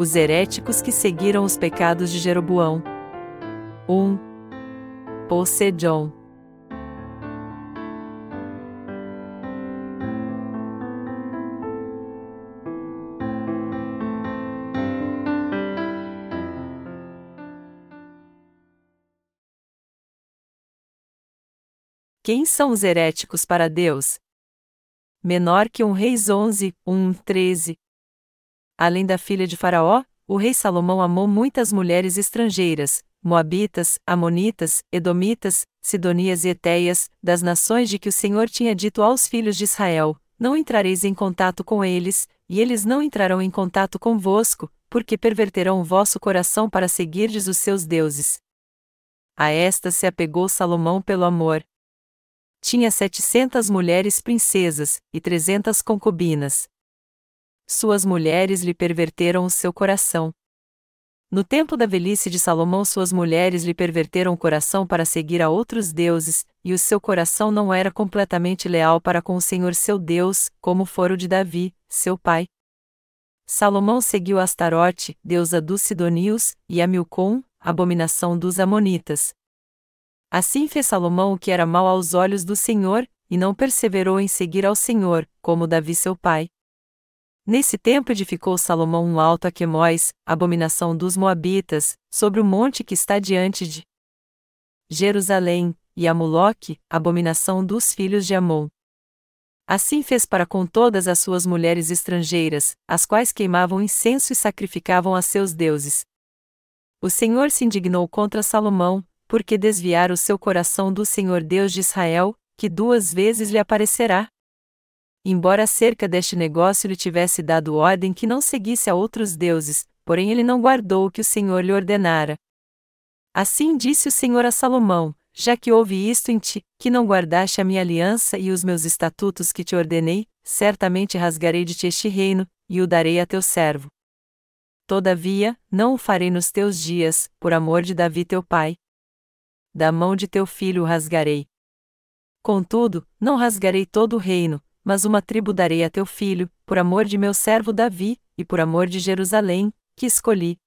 Os heréticos que seguiram os pecados de Jeroboão. 1. Posejão. Quem são os heréticos para Deus? Menor que um reis 11, 1, 13. Além da filha de Faraó, o rei Salomão amou muitas mulheres estrangeiras, Moabitas, Amonitas, Edomitas, Sidonias e Eteias, das nações de que o Senhor tinha dito aos filhos de Israel: Não entrareis em contato com eles, e eles não entrarão em contato convosco, porque perverterão o vosso coração para seguirdes os seus deuses. A estas se apegou Salomão pelo amor. Tinha setecentas mulheres princesas, e trezentas concubinas, suas mulheres lhe perverteram o seu coração. No tempo da velhice de Salomão, suas mulheres lhe perverteram o coração para seguir a outros deuses, e o seu coração não era completamente leal para com o Senhor seu Deus, como fora o de Davi, seu pai. Salomão seguiu Astarote, deusa dos Sidonios, e a Milcom, abominação dos Amonitas. Assim fez Salomão o que era mal aos olhos do Senhor, e não perseverou em seguir ao Senhor, como Davi seu pai. Nesse tempo edificou Salomão um alto a Quemóis, abominação dos Moabitas, sobre o monte que está diante de Jerusalém, e a Moloque, abominação dos filhos de Amon. Assim fez para com todas as suas mulheres estrangeiras, as quais queimavam incenso e sacrificavam a seus deuses. O Senhor se indignou contra Salomão, porque desviara o seu coração do Senhor Deus de Israel, que duas vezes lhe aparecerá, Embora acerca deste negócio lhe tivesse dado ordem que não seguisse a outros deuses, porém ele não guardou o que o Senhor lhe ordenara. Assim disse o Senhor a Salomão: Já que houve isto em ti, que não guardaste a minha aliança e os meus estatutos que te ordenei, certamente rasgarei de ti este reino, e o darei a teu servo. Todavia, não o farei nos teus dias, por amor de Davi teu pai. Da mão de teu filho o rasgarei. Contudo, não rasgarei todo o reino, mas uma tribo darei a teu filho, por amor de meu servo Davi, e por amor de Jerusalém, que escolhi.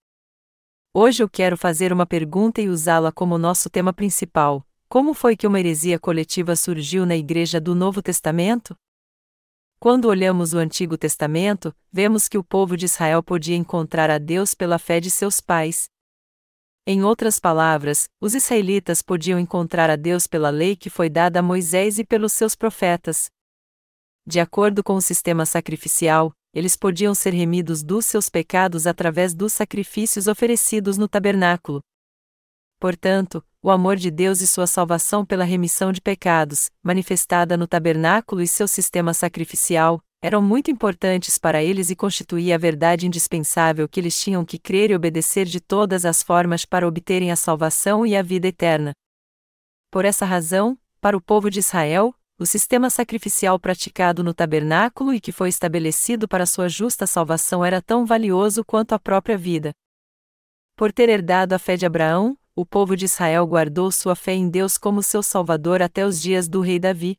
Hoje eu quero fazer uma pergunta e usá-la como nosso tema principal: como foi que uma heresia coletiva surgiu na Igreja do Novo Testamento? Quando olhamos o Antigo Testamento, vemos que o povo de Israel podia encontrar a Deus pela fé de seus pais. Em outras palavras, os israelitas podiam encontrar a Deus pela lei que foi dada a Moisés e pelos seus profetas, de acordo com o sistema sacrificial, eles podiam ser remidos dos seus pecados através dos sacrifícios oferecidos no tabernáculo. Portanto, o amor de Deus e sua salvação pela remissão de pecados, manifestada no tabernáculo e seu sistema sacrificial, eram muito importantes para eles e constituía a verdade indispensável que eles tinham que crer e obedecer de todas as formas para obterem a salvação e a vida eterna. Por essa razão, para o povo de Israel, o sistema sacrificial praticado no tabernáculo e que foi estabelecido para sua justa salvação era tão valioso quanto a própria vida. Por ter herdado a fé de Abraão, o povo de Israel guardou sua fé em Deus como seu Salvador até os dias do rei Davi.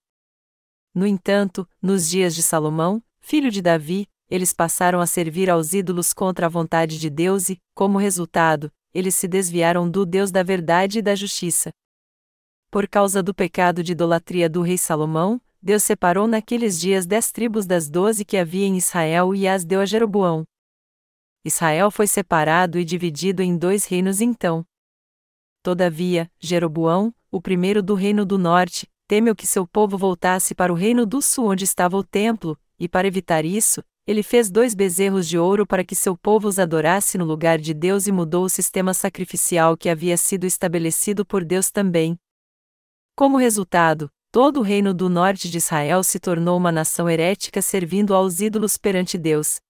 No entanto, nos dias de Salomão, filho de Davi, eles passaram a servir aos ídolos contra a vontade de Deus e, como resultado, eles se desviaram do Deus da verdade e da justiça. Por causa do pecado de idolatria do rei Salomão, Deus separou naqueles dias dez tribos das doze que havia em Israel e as deu a Jeroboão. Israel foi separado e dividido em dois reinos então. Todavia, Jeroboão, o primeiro do reino do norte, temeu que seu povo voltasse para o reino do sul onde estava o templo, e para evitar isso, ele fez dois bezerros de ouro para que seu povo os adorasse no lugar de Deus e mudou o sistema sacrificial que havia sido estabelecido por Deus também. Como resultado, todo o reino do norte de Israel se tornou uma nação herética servindo aos ídolos perante Deus.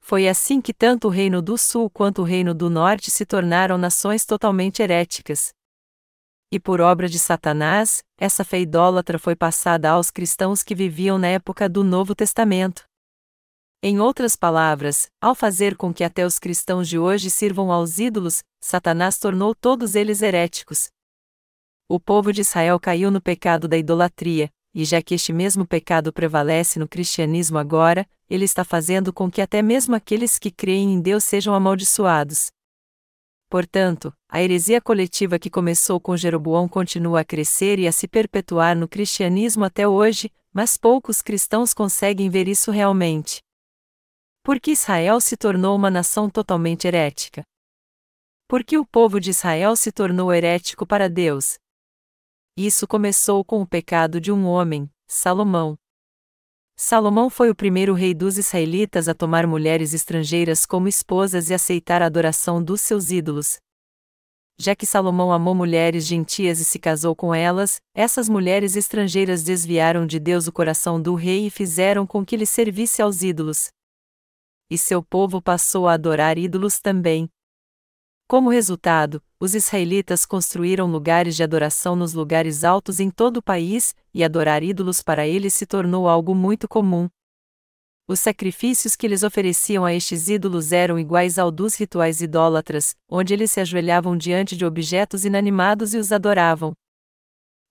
Foi assim que tanto o reino do sul quanto o reino do norte se tornaram nações totalmente heréticas. E por obra de Satanás, essa fé idólatra foi passada aos cristãos que viviam na época do Novo Testamento. Em outras palavras, ao fazer com que até os cristãos de hoje sirvam aos ídolos, Satanás tornou todos eles heréticos, o povo de Israel caiu no pecado da idolatria, e já que este mesmo pecado prevalece no cristianismo agora, ele está fazendo com que até mesmo aqueles que creem em Deus sejam amaldiçoados. Portanto, a heresia coletiva que começou com Jeroboão continua a crescer e a se perpetuar no cristianismo até hoje, mas poucos cristãos conseguem ver isso realmente. Porque Israel se tornou uma nação totalmente herética. Porque o povo de Israel se tornou herético para Deus. Isso começou com o pecado de um homem, Salomão. Salomão foi o primeiro rei dos israelitas a tomar mulheres estrangeiras como esposas e aceitar a adoração dos seus ídolos. Já que Salomão amou mulheres gentias e se casou com elas, essas mulheres estrangeiras desviaram de Deus o coração do rei e fizeram com que ele servisse aos ídolos. E seu povo passou a adorar ídolos também, como resultado, os israelitas construíram lugares de adoração nos lugares altos em todo o país, e adorar ídolos para eles se tornou algo muito comum. Os sacrifícios que eles ofereciam a estes ídolos eram iguais ao dos rituais idólatras, onde eles se ajoelhavam diante de objetos inanimados e os adoravam.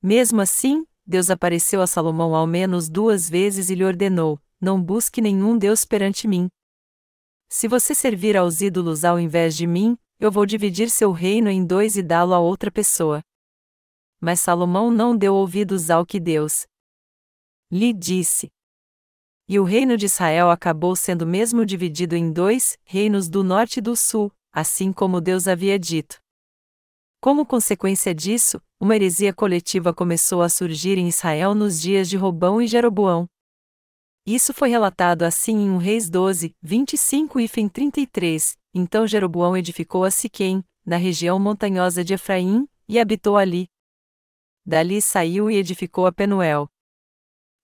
Mesmo assim, Deus apareceu a Salomão ao menos duas vezes e lhe ordenou: Não busque nenhum Deus perante mim. Se você servir aos ídolos ao invés de mim, eu vou dividir seu reino em dois e dá-lo a outra pessoa. Mas Salomão não deu ouvidos ao que Deus lhe disse. E o reino de Israel acabou sendo mesmo dividido em dois, reinos do norte e do sul, assim como Deus havia dito. Como consequência disso, uma heresia coletiva começou a surgir em Israel nos dias de Robão e Jeroboão. Isso foi relatado assim em 1 Reis 12, 25 e 33, então Jeroboão edificou a Siquém, na região montanhosa de Efraim, e habitou ali. Dali saiu e edificou a Penuel.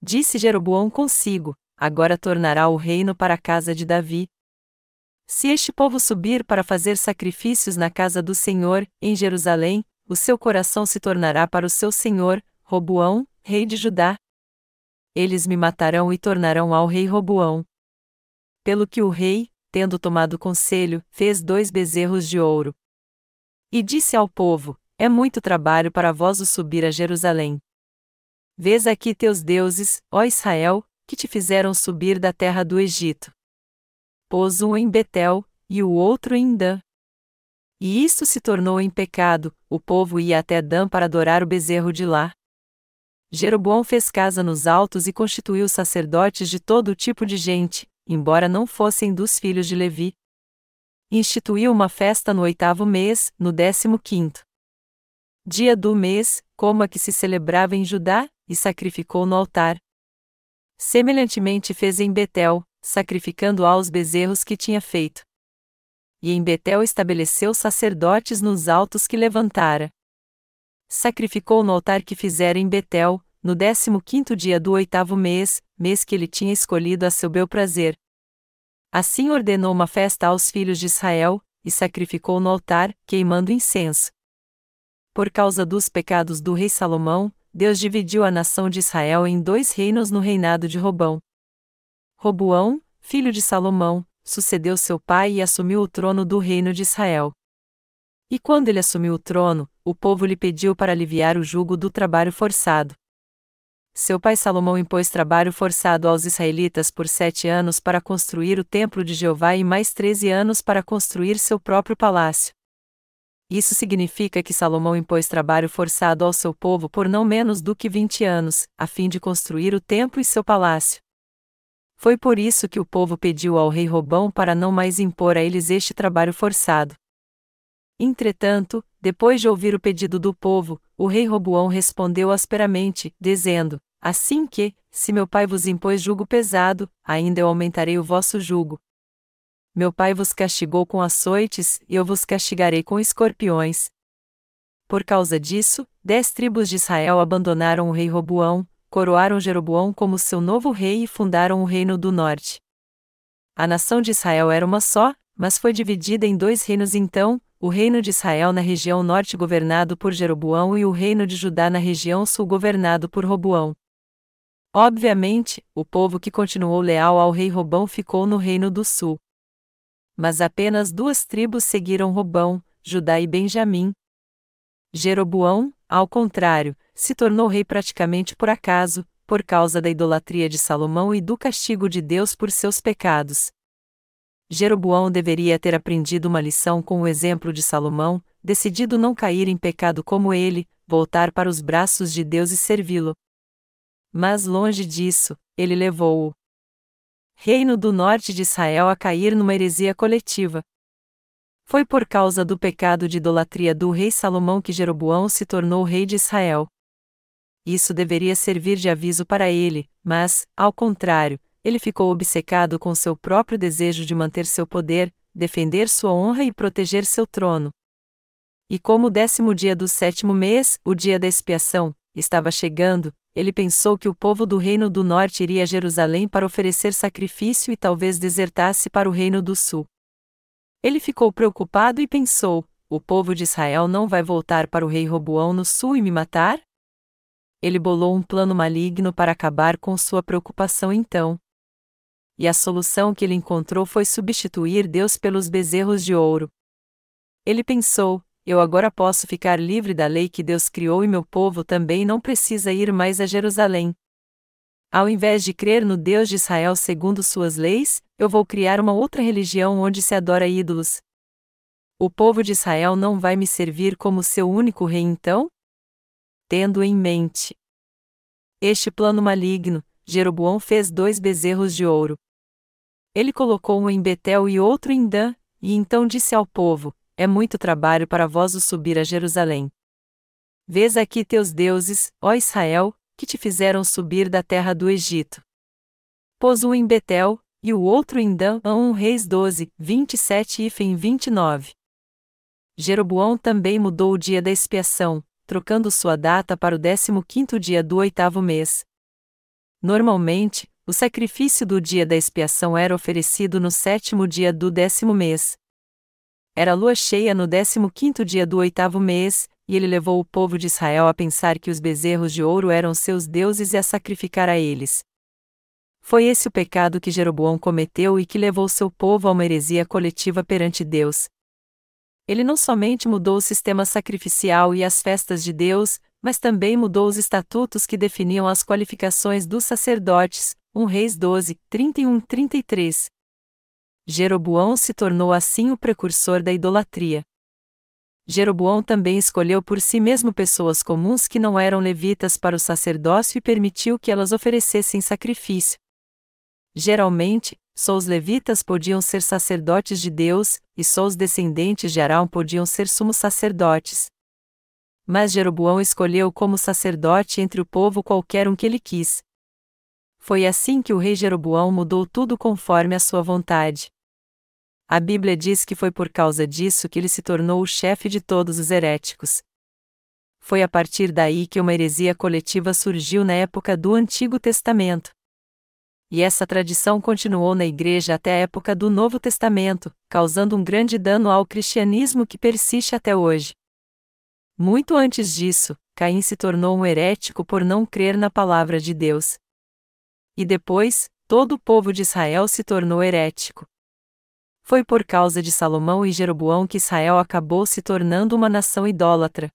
Disse Jeroboão consigo: Agora tornará o reino para a casa de Davi. Se este povo subir para fazer sacrifícios na casa do Senhor, em Jerusalém, o seu coração se tornará para o seu senhor, Roboão, rei de Judá. Eles me matarão e tornarão ao rei Roboão. Pelo que o rei, tendo tomado conselho, fez dois bezerros de ouro. E disse ao povo: É muito trabalho para vós o subir a Jerusalém. Vês aqui teus deuses, ó Israel, que te fizeram subir da terra do Egito. Pôs um em Betel, e o outro em Dan. E isto se tornou em pecado, o povo ia até Dan para adorar o bezerro de lá. Jeroboão fez casa nos altos e constituiu sacerdotes de todo tipo de gente, embora não fossem dos filhos de Levi. Instituiu uma festa no oitavo mês, no décimo quinto dia do mês, como a que se celebrava em Judá, e sacrificou no altar. Semelhantemente fez em Betel, sacrificando aos bezerros que tinha feito. E em Betel estabeleceu sacerdotes nos altos que levantara. Sacrificou no altar que fizera em Betel, no décimo quinto dia do oitavo mês, mês que ele tinha escolhido a seu bel prazer. Assim ordenou uma festa aos filhos de Israel, e sacrificou no altar, queimando incenso. Por causa dos pecados do rei Salomão, Deus dividiu a nação de Israel em dois reinos no reinado de Robão. Roboão, filho de Salomão, sucedeu seu pai e assumiu o trono do reino de Israel. E quando ele assumiu o trono, o povo lhe pediu para aliviar o jugo do trabalho forçado. Seu pai Salomão impôs trabalho forçado aos israelitas por sete anos para construir o templo de Jeová e mais treze anos para construir seu próprio palácio. Isso significa que Salomão impôs trabalho forçado ao seu povo por não menos do que vinte anos, a fim de construir o templo e seu palácio. Foi por isso que o povo pediu ao rei Robão para não mais impor a eles este trabalho forçado. Entretanto, depois de ouvir o pedido do povo, o rei Roboão respondeu asperamente, dizendo: Assim que, se meu pai vos impôs jugo pesado, ainda eu aumentarei o vosso jugo. Meu pai vos castigou com açoites, e eu vos castigarei com escorpiões. Por causa disso, dez tribos de Israel abandonaram o rei Roboão, coroaram Jeroboão como seu novo rei e fundaram o reino do norte. A nação de Israel era uma só, mas foi dividida em dois reinos então, o reino de Israel na região norte governado por Jeroboão e o reino de Judá na região sul governado por Roboão. Obviamente, o povo que continuou leal ao rei Robão ficou no reino do sul. Mas apenas duas tribos seguiram Robão, Judá e Benjamim. Jeroboão, ao contrário, se tornou rei praticamente por acaso, por causa da idolatria de Salomão e do castigo de Deus por seus pecados. Jeroboão deveria ter aprendido uma lição com o exemplo de Salomão, decidido não cair em pecado como ele, voltar para os braços de Deus e servi-lo. Mas longe disso, ele levou o reino do norte de Israel a cair numa heresia coletiva. Foi por causa do pecado de idolatria do rei Salomão que Jeroboão se tornou rei de Israel. Isso deveria servir de aviso para ele, mas, ao contrário, ele ficou obcecado com seu próprio desejo de manter seu poder, defender sua honra e proteger seu trono. E como o décimo dia do sétimo mês, o dia da expiação, estava chegando, ele pensou que o povo do reino do norte iria a Jerusalém para oferecer sacrifício e talvez desertasse para o reino do sul. Ele ficou preocupado e pensou: o povo de Israel não vai voltar para o rei Roboão no sul e me matar? Ele bolou um plano maligno para acabar com sua preocupação então e a solução que ele encontrou foi substituir Deus pelos bezerros de ouro. Ele pensou: eu agora posso ficar livre da lei que Deus criou e meu povo também não precisa ir mais a Jerusalém. Ao invés de crer no Deus de Israel segundo suas leis, eu vou criar uma outra religião onde se adora ídolos. O povo de Israel não vai me servir como seu único rei então? Tendo em mente este plano maligno, Jeroboão fez dois bezerros de ouro. Ele colocou um em Betel e outro em Dan, e então disse ao povo: É muito trabalho para vós o subir a Jerusalém. Vês aqui teus deuses, ó Israel, que te fizeram subir da terra do Egito. Pôs um em Betel, e o outro em Dan, 1 Reis 12, 27 e fim 29. Jeroboão também mudou o dia da expiação, trocando sua data para o 15º dia do oitavo mês. Normalmente, o sacrifício do dia da expiação era oferecido no sétimo dia do décimo mês. Era lua cheia no décimo quinto dia do oitavo mês, e ele levou o povo de Israel a pensar que os bezerros de ouro eram seus deuses e a sacrificar a eles. Foi esse o pecado que Jeroboão cometeu e que levou seu povo a uma heresia coletiva perante Deus. Ele não somente mudou o sistema sacrificial e as festas de Deus, mas também mudou os estatutos que definiam as qualificações dos sacerdotes, 1 Reis 12, 31-33. Jeroboão se tornou assim o precursor da idolatria. Jeroboão também escolheu por si mesmo pessoas comuns que não eram levitas para o sacerdócio e permitiu que elas oferecessem sacrifício. Geralmente, só os levitas podiam ser sacerdotes de Deus, e só os descendentes de Arão podiam ser sumos sacerdotes. Mas Jeroboão escolheu como sacerdote entre o povo qualquer um que ele quis. Foi assim que o rei Jeroboão mudou tudo conforme a sua vontade. A Bíblia diz que foi por causa disso que ele se tornou o chefe de todos os heréticos. Foi a partir daí que uma heresia coletiva surgiu na época do Antigo Testamento. E essa tradição continuou na Igreja até a época do Novo Testamento, causando um grande dano ao cristianismo que persiste até hoje. Muito antes disso, Caim se tornou um herético por não crer na palavra de Deus. E depois, todo o povo de Israel se tornou herético. Foi por causa de Salomão e Jeroboão que Israel acabou se tornando uma nação idólatra.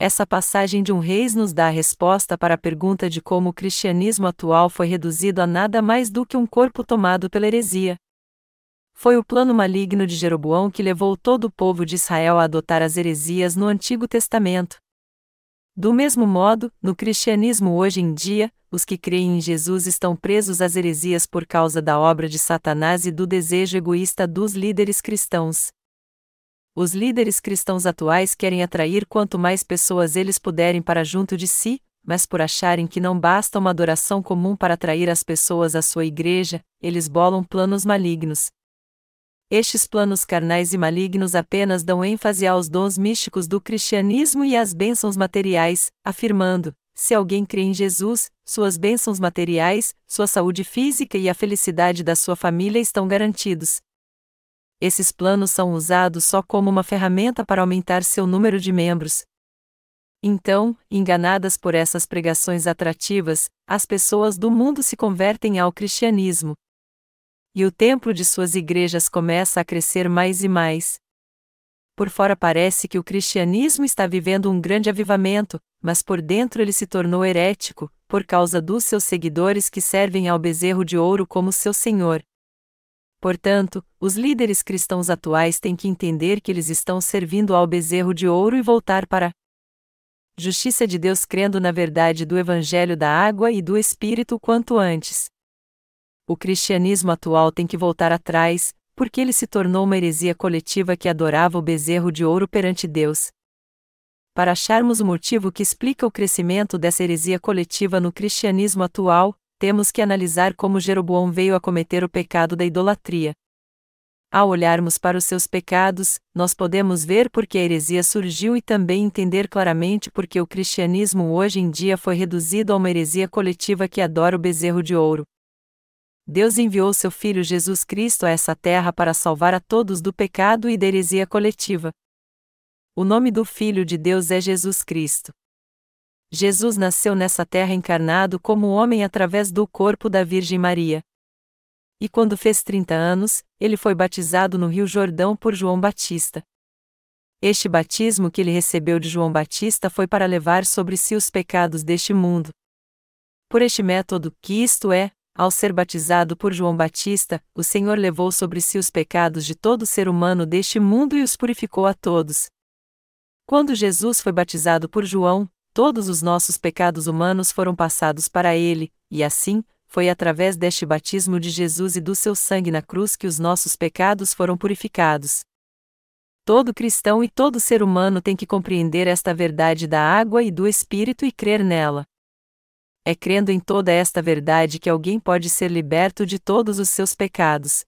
Essa passagem de um reis nos dá a resposta para a pergunta de como o cristianismo atual foi reduzido a nada mais do que um corpo tomado pela heresia. Foi o plano maligno de Jeroboão que levou todo o povo de Israel a adotar as heresias no Antigo Testamento. Do mesmo modo, no cristianismo hoje em dia, os que creem em Jesus estão presos às heresias por causa da obra de Satanás e do desejo egoísta dos líderes cristãos. Os líderes cristãos atuais querem atrair quanto mais pessoas eles puderem para junto de si, mas por acharem que não basta uma adoração comum para atrair as pessoas à sua igreja, eles bolam planos malignos, estes planos carnais e malignos apenas dão ênfase aos dons místicos do cristianismo e às bênçãos materiais, afirmando: se alguém crê em Jesus, suas bênçãos materiais, sua saúde física e a felicidade da sua família estão garantidos. Esses planos são usados só como uma ferramenta para aumentar seu número de membros. Então, enganadas por essas pregações atrativas, as pessoas do mundo se convertem ao cristianismo, e o templo de suas igrejas começa a crescer mais e mais. Por fora parece que o cristianismo está vivendo um grande avivamento, mas por dentro ele se tornou herético, por causa dos seus seguidores que servem ao bezerro de ouro como seu senhor. Portanto, os líderes cristãos atuais têm que entender que eles estão servindo ao bezerro de ouro e voltar para justiça de Deus crendo na verdade do Evangelho da água e do Espírito quanto antes. O cristianismo atual tem que voltar atrás, porque ele se tornou uma heresia coletiva que adorava o bezerro de ouro perante Deus. Para acharmos o motivo que explica o crescimento dessa heresia coletiva no cristianismo atual, temos que analisar como Jeroboão veio a cometer o pecado da idolatria. Ao olharmos para os seus pecados, nós podemos ver por que a heresia surgiu e também entender claramente por que o cristianismo hoje em dia foi reduzido a uma heresia coletiva que adora o bezerro de ouro. Deus enviou seu Filho Jesus Cristo a essa terra para salvar a todos do pecado e da heresia coletiva. O nome do Filho de Deus é Jesus Cristo. Jesus nasceu nessa terra encarnado como homem através do corpo da Virgem Maria. E quando fez 30 anos, ele foi batizado no Rio Jordão por João Batista. Este batismo que ele recebeu de João Batista foi para levar sobre si os pecados deste mundo. Por este método, que isto é, ao ser batizado por João Batista, o Senhor levou sobre si os pecados de todo ser humano deste mundo e os purificou a todos. Quando Jesus foi batizado por João, todos os nossos pecados humanos foram passados para ele, e assim, foi através deste batismo de Jesus e do seu sangue na cruz que os nossos pecados foram purificados. Todo cristão e todo ser humano tem que compreender esta verdade da água e do Espírito e crer nela. É crendo em toda esta verdade que alguém pode ser liberto de todos os seus pecados.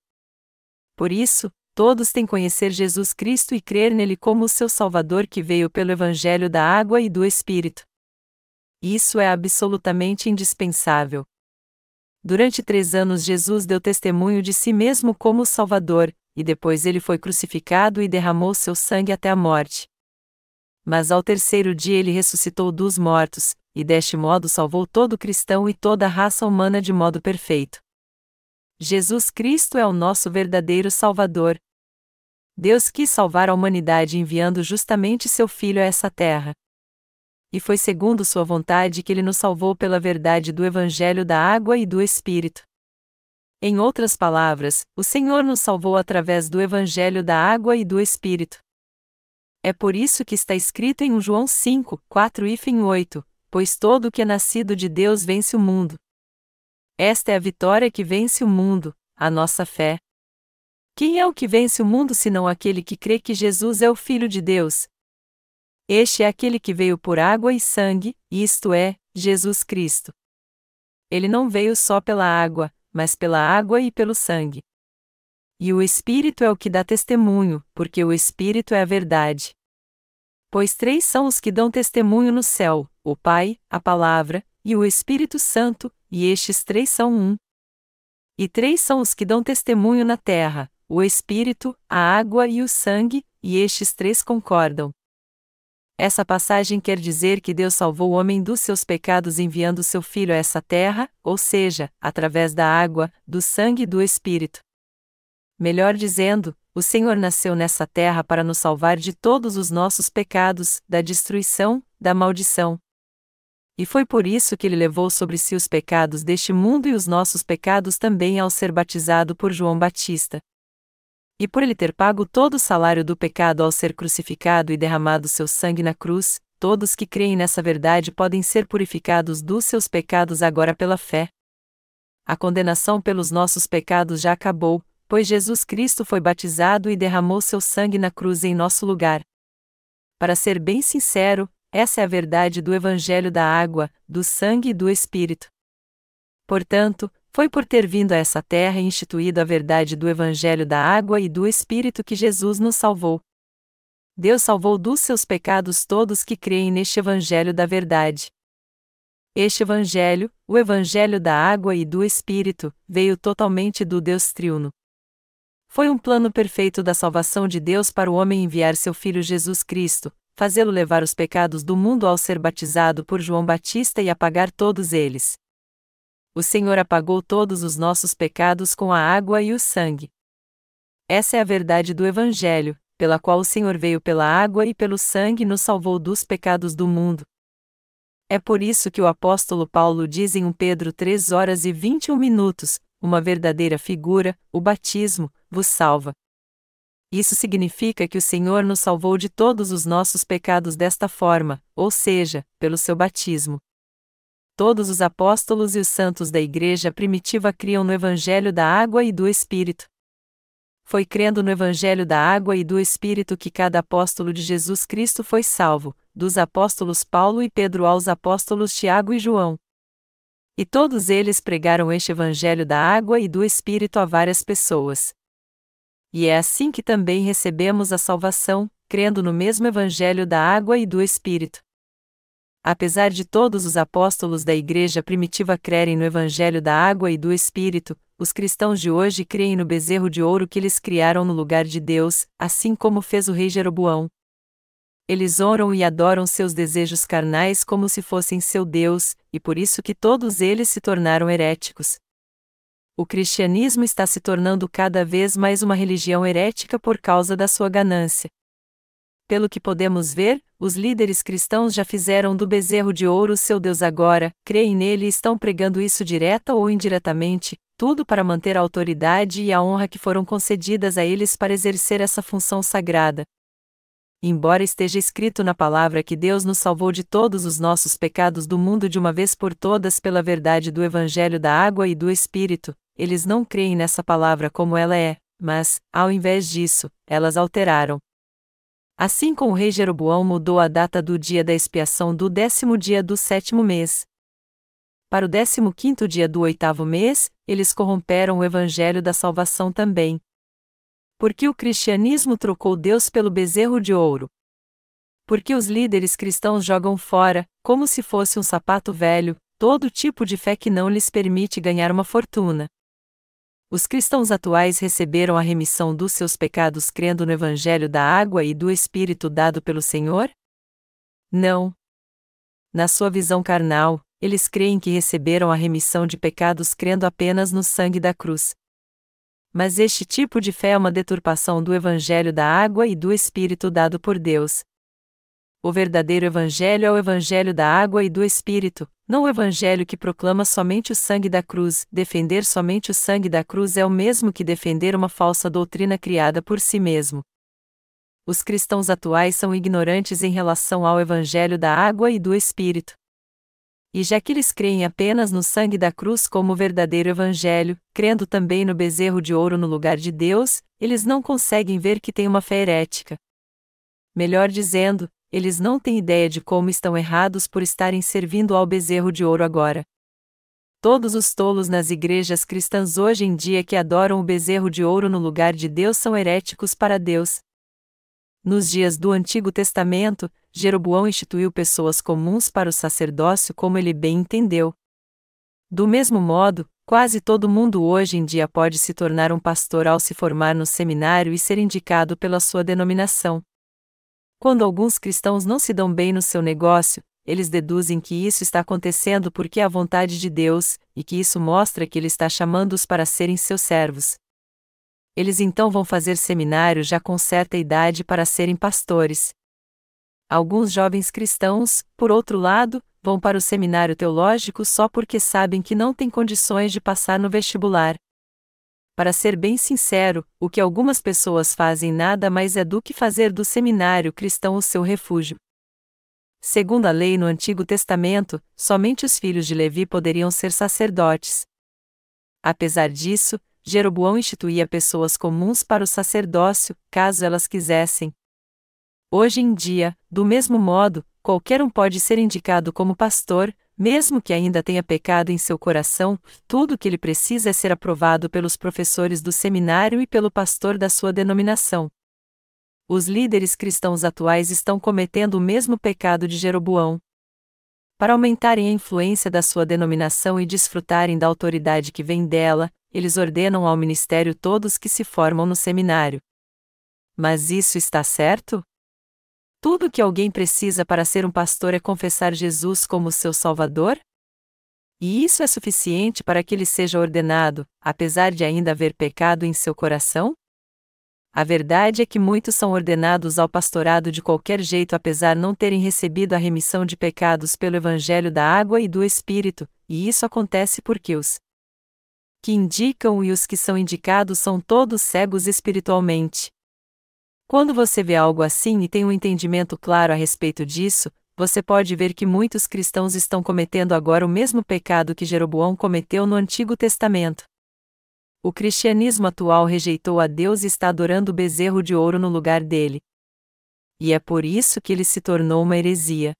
Por isso, todos têm conhecer Jesus Cristo e crer nele como o seu Salvador que veio pelo Evangelho da água e do Espírito. Isso é absolutamente indispensável. Durante três anos Jesus deu testemunho de si mesmo como Salvador, e depois ele foi crucificado e derramou seu sangue até a morte. Mas ao terceiro dia ele ressuscitou dos mortos, e deste modo salvou todo cristão e toda a raça humana de modo perfeito. Jesus Cristo é o nosso verdadeiro Salvador, Deus quis salvar a humanidade enviando justamente seu Filho a essa terra. E foi segundo sua vontade que ele nos salvou pela verdade do Evangelho da água e do Espírito. Em outras palavras, o Senhor nos salvou através do Evangelho da água e do Espírito. É por isso que está escrito em João 5, 4 e 8: Pois todo o que é nascido de Deus vence o mundo. Esta é a vitória que vence o mundo, a nossa fé. Quem é o que vence o mundo senão aquele que crê que Jesus é o Filho de Deus? Este é aquele que veio por água e sangue, isto é, Jesus Cristo. Ele não veio só pela água, mas pela água e pelo sangue. E o Espírito é o que dá testemunho, porque o Espírito é a verdade. Pois três são os que dão testemunho no céu: o Pai, a Palavra, e o Espírito Santo, e estes três são um. E três são os que dão testemunho na terra: o Espírito, a água e o sangue, e estes três concordam. Essa passagem quer dizer que Deus salvou o homem dos seus pecados enviando seu Filho a essa terra, ou seja, através da água, do sangue e do Espírito. Melhor dizendo, o Senhor nasceu nessa terra para nos salvar de todos os nossos pecados, da destruição, da maldição. E foi por isso que ele levou sobre si os pecados deste mundo e os nossos pecados também ao ser batizado por João Batista. E por ele ter pago todo o salário do pecado ao ser crucificado e derramado seu sangue na cruz, todos que creem nessa verdade podem ser purificados dos seus pecados agora pela fé. A condenação pelos nossos pecados já acabou, pois Jesus Cristo foi batizado e derramou seu sangue na cruz em nosso lugar. Para ser bem sincero, essa é a verdade do Evangelho da água, do sangue e do Espírito. Portanto, foi por ter vindo a essa terra e instituído a verdade do Evangelho da água e do Espírito que Jesus nos salvou. Deus salvou dos seus pecados todos que creem neste Evangelho da verdade. Este Evangelho, o Evangelho da água e do Espírito, veio totalmente do Deus triuno. Foi um plano perfeito da salvação de Deus para o homem enviar seu Filho Jesus Cristo, fazê-lo levar os pecados do mundo ao ser batizado por João Batista e apagar todos eles o Senhor apagou todos os nossos pecados com a água e o sangue. Essa é a verdade do Evangelho, pela qual o Senhor veio pela água e pelo sangue e nos salvou dos pecados do mundo. É por isso que o apóstolo Paulo diz em 1 Pedro 3 horas e 21 minutos: uma verdadeira figura, o batismo, vos salva. Isso significa que o Senhor nos salvou de todos os nossos pecados desta forma, ou seja, pelo seu batismo. Todos os apóstolos e os santos da Igreja primitiva criam no Evangelho da Água e do Espírito. Foi crendo no Evangelho da Água e do Espírito que cada apóstolo de Jesus Cristo foi salvo, dos apóstolos Paulo e Pedro aos apóstolos Tiago e João. E todos eles pregaram este Evangelho da água e do Espírito a várias pessoas. E é assim que também recebemos a salvação, crendo no mesmo Evangelho da água e do Espírito. Apesar de todos os apóstolos da Igreja primitiva crerem no Evangelho da água e do Espírito, os cristãos de hoje creem no bezerro de ouro que eles criaram no lugar de Deus, assim como fez o rei Jeroboão, eles oram e adoram seus desejos carnais como se fossem seu Deus, e por isso que todos eles se tornaram heréticos. O cristianismo está se tornando cada vez mais uma religião herética por causa da sua ganância. Pelo que podemos ver, os líderes cristãos já fizeram do bezerro de ouro seu Deus agora, creem nele e estão pregando isso direta ou indiretamente, tudo para manter a autoridade e a honra que foram concedidas a eles para exercer essa função sagrada. Embora esteja escrito na palavra que Deus nos salvou de todos os nossos pecados do mundo de uma vez por todas pela verdade do Evangelho da Água e do Espírito, eles não creem nessa palavra como ela é, mas, ao invés disso, elas alteraram. Assim como o rei Jeroboão mudou a data do dia da expiação do décimo dia do sétimo mês. Para o décimo quinto dia do oitavo mês, eles corromperam o evangelho da salvação também, porque o cristianismo trocou Deus pelo bezerro de ouro. Porque os líderes cristãos jogam fora, como se fosse um sapato velho, todo tipo de fé que não lhes permite ganhar uma fortuna. Os cristãos atuais receberam a remissão dos seus pecados crendo no Evangelho da água e do Espírito dado pelo Senhor? Não. Na sua visão carnal, eles creem que receberam a remissão de pecados crendo apenas no sangue da cruz, mas este tipo de fé é uma deturpação do Evangelho da água e do Espírito dado por Deus. O verdadeiro Evangelho é o Evangelho da água e do Espírito, não o Evangelho que proclama somente o sangue da cruz. Defender somente o sangue da cruz é o mesmo que defender uma falsa doutrina criada por si mesmo. Os cristãos atuais são ignorantes em relação ao Evangelho da água e do Espírito. E já que eles creem apenas no sangue da cruz como o verdadeiro evangelho, crendo também no bezerro de ouro no lugar de Deus, eles não conseguem ver que têm uma fé herética. Melhor dizendo, eles não têm ideia de como estão errados por estarem servindo ao bezerro de ouro agora. Todos os tolos nas igrejas cristãs hoje em dia que adoram o bezerro de ouro no lugar de Deus são heréticos para Deus. Nos dias do Antigo Testamento, Jeroboão instituiu pessoas comuns para o sacerdócio como ele bem entendeu. Do mesmo modo, quase todo mundo hoje em dia pode se tornar um pastor ao se formar no seminário e ser indicado pela sua denominação. Quando alguns cristãos não se dão bem no seu negócio, eles deduzem que isso está acontecendo porque é a vontade de Deus, e que isso mostra que Ele está chamando-os para serem seus servos. Eles então vão fazer seminário já com certa idade para serem pastores. Alguns jovens cristãos, por outro lado, vão para o seminário teológico só porque sabem que não têm condições de passar no vestibular. Para ser bem sincero, o que algumas pessoas fazem nada mais é do que fazer do seminário cristão o seu refúgio. Segundo a lei no Antigo Testamento, somente os filhos de Levi poderiam ser sacerdotes. Apesar disso, Jeroboão instituía pessoas comuns para o sacerdócio, caso elas quisessem, Hoje em dia, do mesmo modo, qualquer um pode ser indicado como pastor, mesmo que ainda tenha pecado em seu coração, tudo o que ele precisa é ser aprovado pelos professores do seminário e pelo pastor da sua denominação. Os líderes cristãos atuais estão cometendo o mesmo pecado de Jeroboão. Para aumentarem a influência da sua denominação e desfrutarem da autoridade que vem dela, eles ordenam ao ministério todos que se formam no seminário. Mas isso está certo? Tudo que alguém precisa para ser um pastor é confessar Jesus como seu Salvador? E isso é suficiente para que ele seja ordenado, apesar de ainda haver pecado em seu coração? A verdade é que muitos são ordenados ao pastorado de qualquer jeito apesar não terem recebido a remissão de pecados pelo evangelho da água e do espírito, e isso acontece porque os que indicam e os que são indicados são todos cegos espiritualmente. Quando você vê algo assim e tem um entendimento claro a respeito disso, você pode ver que muitos cristãos estão cometendo agora o mesmo pecado que Jeroboão cometeu no Antigo Testamento. O cristianismo atual rejeitou a Deus e está adorando o bezerro de ouro no lugar dele. E é por isso que ele se tornou uma heresia.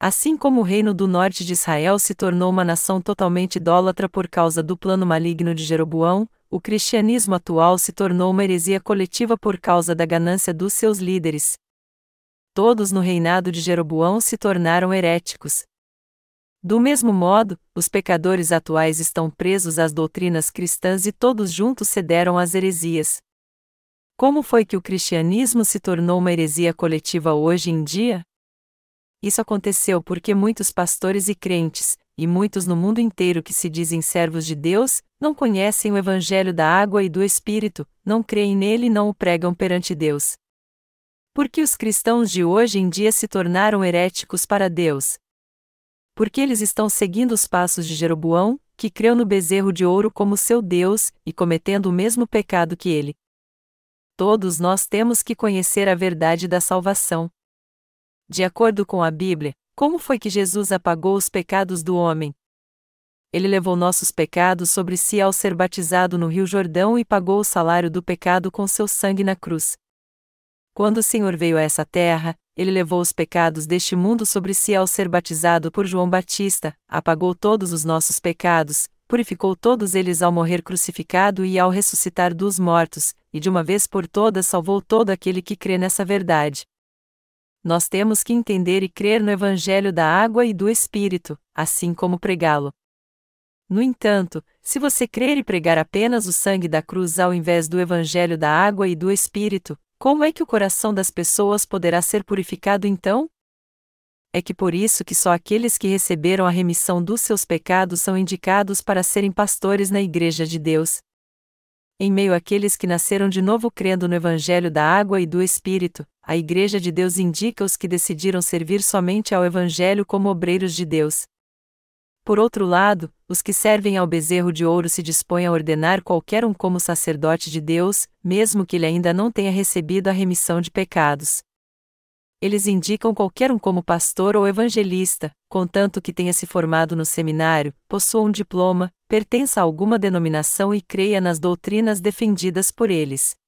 Assim como o reino do norte de Israel se tornou uma nação totalmente idólatra por causa do plano maligno de Jeroboão, o cristianismo atual se tornou uma heresia coletiva por causa da ganância dos seus líderes. Todos no reinado de Jeroboão se tornaram heréticos. Do mesmo modo, os pecadores atuais estão presos às doutrinas cristãs e todos juntos cederam às heresias. Como foi que o cristianismo se tornou uma heresia coletiva hoje em dia? Isso aconteceu porque muitos pastores e crentes, e muitos no mundo inteiro que se dizem servos de Deus, não conhecem o Evangelho da água e do Espírito, não creem nele e não o pregam perante Deus. Porque os cristãos de hoje em dia se tornaram heréticos para Deus. Porque eles estão seguindo os passos de Jeroboão, que creu no bezerro de ouro como seu Deus, e cometendo o mesmo pecado que ele. Todos nós temos que conhecer a verdade da salvação. De acordo com a Bíblia, como foi que Jesus apagou os pecados do homem? Ele levou nossos pecados sobre si ao ser batizado no Rio Jordão e pagou o salário do pecado com seu sangue na cruz. Quando o Senhor veio a essa terra, ele levou os pecados deste mundo sobre si ao ser batizado por João Batista, apagou todos os nossos pecados, purificou todos eles ao morrer crucificado e ao ressuscitar dos mortos, e de uma vez por todas salvou todo aquele que crê nessa verdade. Nós temos que entender e crer no Evangelho da água e do Espírito, assim como pregá-lo. No entanto, se você crer e pregar apenas o sangue da cruz ao invés do Evangelho da água e do Espírito, como é que o coração das pessoas poderá ser purificado então? É que por isso que só aqueles que receberam a remissão dos seus pecados são indicados para serem pastores na Igreja de Deus. Em meio àqueles que nasceram de novo crendo no Evangelho da água e do Espírito, a Igreja de Deus indica os que decidiram servir somente ao Evangelho como obreiros de Deus. Por outro lado, os que servem ao bezerro de ouro se dispõem a ordenar qualquer um como sacerdote de Deus, mesmo que ele ainda não tenha recebido a remissão de pecados. Eles indicam qualquer um como pastor ou evangelista, contanto que tenha se formado no seminário, possua um diploma, pertença a alguma denominação e creia nas doutrinas defendidas por eles.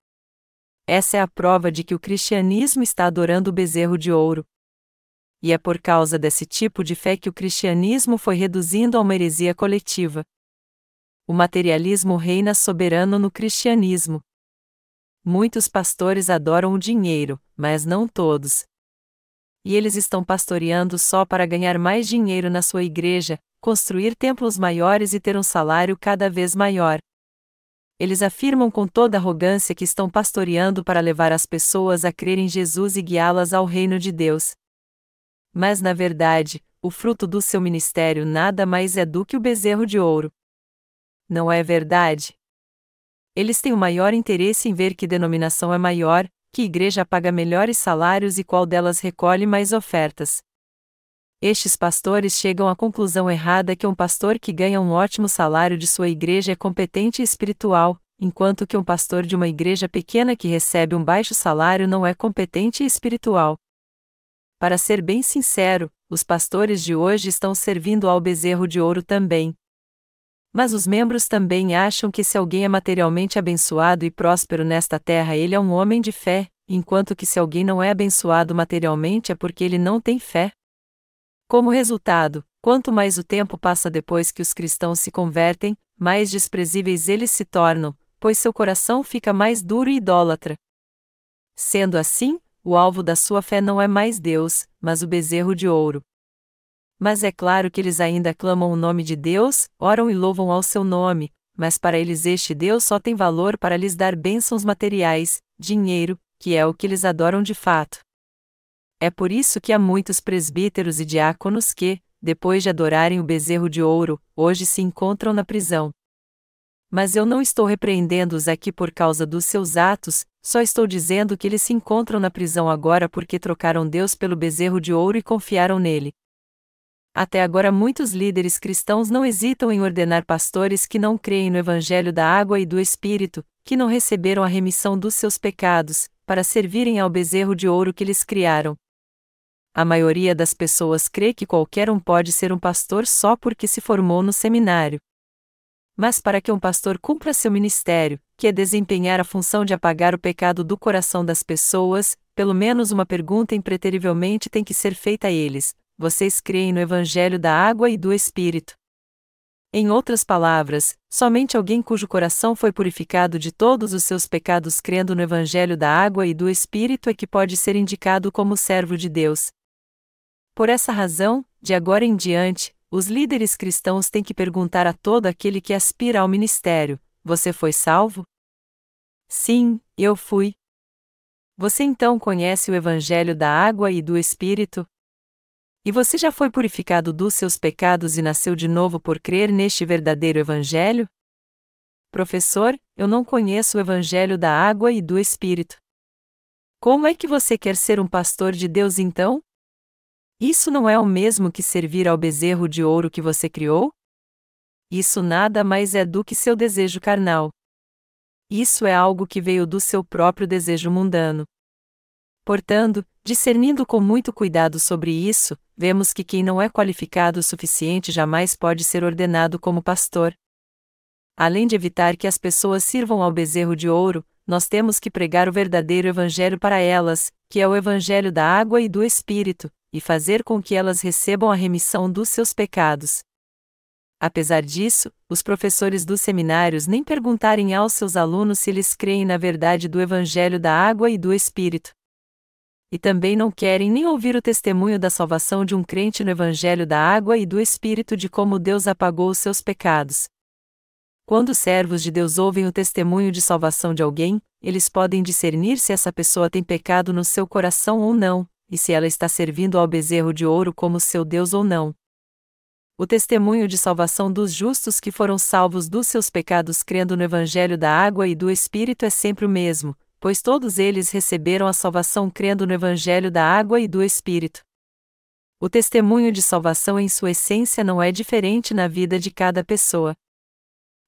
Essa é a prova de que o cristianismo está adorando o bezerro de ouro. E é por causa desse tipo de fé que o cristianismo foi reduzindo a uma heresia coletiva. O materialismo reina soberano no cristianismo. Muitos pastores adoram o dinheiro, mas não todos. E eles estão pastoreando só para ganhar mais dinheiro na sua igreja, construir templos maiores e ter um salário cada vez maior eles afirmam com toda arrogância que estão pastoreando para levar as pessoas a crer em Jesus e guiá-las ao reino de Deus. Mas na verdade, o fruto do seu ministério nada mais é do que o bezerro de ouro. Não é verdade? Eles têm o maior interesse em ver que denominação é maior, que igreja paga melhores salários e qual delas recolhe mais ofertas. Estes pastores chegam à conclusão errada que um pastor que ganha um ótimo salário de sua igreja é competente e espiritual, enquanto que um pastor de uma igreja pequena que recebe um baixo salário não é competente e espiritual. Para ser bem sincero, os pastores de hoje estão servindo ao bezerro de ouro também. Mas os membros também acham que se alguém é materialmente abençoado e próspero nesta terra, ele é um homem de fé, enquanto que se alguém não é abençoado materialmente é porque ele não tem fé. Como resultado, quanto mais o tempo passa depois que os cristãos se convertem, mais desprezíveis eles se tornam, pois seu coração fica mais duro e idólatra. Sendo assim, o alvo da sua fé não é mais Deus, mas o bezerro de ouro. Mas é claro que eles ainda clamam o nome de Deus, oram e louvam ao seu nome, mas para eles este Deus só tem valor para lhes dar bênçãos materiais, dinheiro, que é o que eles adoram de fato. É por isso que há muitos presbíteros e diáconos que, depois de adorarem o bezerro de ouro, hoje se encontram na prisão. Mas eu não estou repreendendo-os aqui por causa dos seus atos, só estou dizendo que eles se encontram na prisão agora porque trocaram Deus pelo bezerro de ouro e confiaram nele. Até agora, muitos líderes cristãos não hesitam em ordenar pastores que não creem no Evangelho da água e do Espírito, que não receberam a remissão dos seus pecados, para servirem ao bezerro de ouro que eles criaram. A maioria das pessoas crê que qualquer um pode ser um pastor só porque se formou no seminário. Mas para que um pastor cumpra seu ministério, que é desempenhar a função de apagar o pecado do coração das pessoas, pelo menos uma pergunta impreterivelmente tem que ser feita a eles: vocês creem no Evangelho da água e do Espírito? Em outras palavras, somente alguém cujo coração foi purificado de todos os seus pecados crendo no Evangelho da água e do Espírito é que pode ser indicado como servo de Deus. Por essa razão, de agora em diante, os líderes cristãos têm que perguntar a todo aquele que aspira ao ministério: Você foi salvo? Sim, eu fui. Você então conhece o Evangelho da água e do Espírito? E você já foi purificado dos seus pecados e nasceu de novo por crer neste verdadeiro Evangelho? Professor, eu não conheço o Evangelho da água e do Espírito. Como é que você quer ser um pastor de Deus então? Isso não é o mesmo que servir ao bezerro de ouro que você criou? Isso nada mais é do que seu desejo carnal. Isso é algo que veio do seu próprio desejo mundano. Portanto, discernindo com muito cuidado sobre isso, vemos que quem não é qualificado o suficiente jamais pode ser ordenado como pastor. Além de evitar que as pessoas sirvam ao bezerro de ouro, nós temos que pregar o verdadeiro evangelho para elas, que é o evangelho da água e do espírito, e fazer com que elas recebam a remissão dos seus pecados. Apesar disso, os professores dos seminários nem perguntarem aos seus alunos se eles creem na verdade do evangelho da água e do espírito e também não querem nem ouvir o testemunho da salvação de um crente no Evangelho da água e do Espírito de como Deus apagou os seus pecados. Quando os servos de Deus ouvem o testemunho de salvação de alguém, eles podem discernir se essa pessoa tem pecado no seu coração ou não, e se ela está servindo ao bezerro de ouro como seu Deus ou não. O testemunho de salvação dos justos que foram salvos dos seus pecados crendo no Evangelho da água e do Espírito é sempre o mesmo, pois todos eles receberam a salvação crendo no Evangelho da água e do Espírito. O testemunho de salvação em sua essência não é diferente na vida de cada pessoa.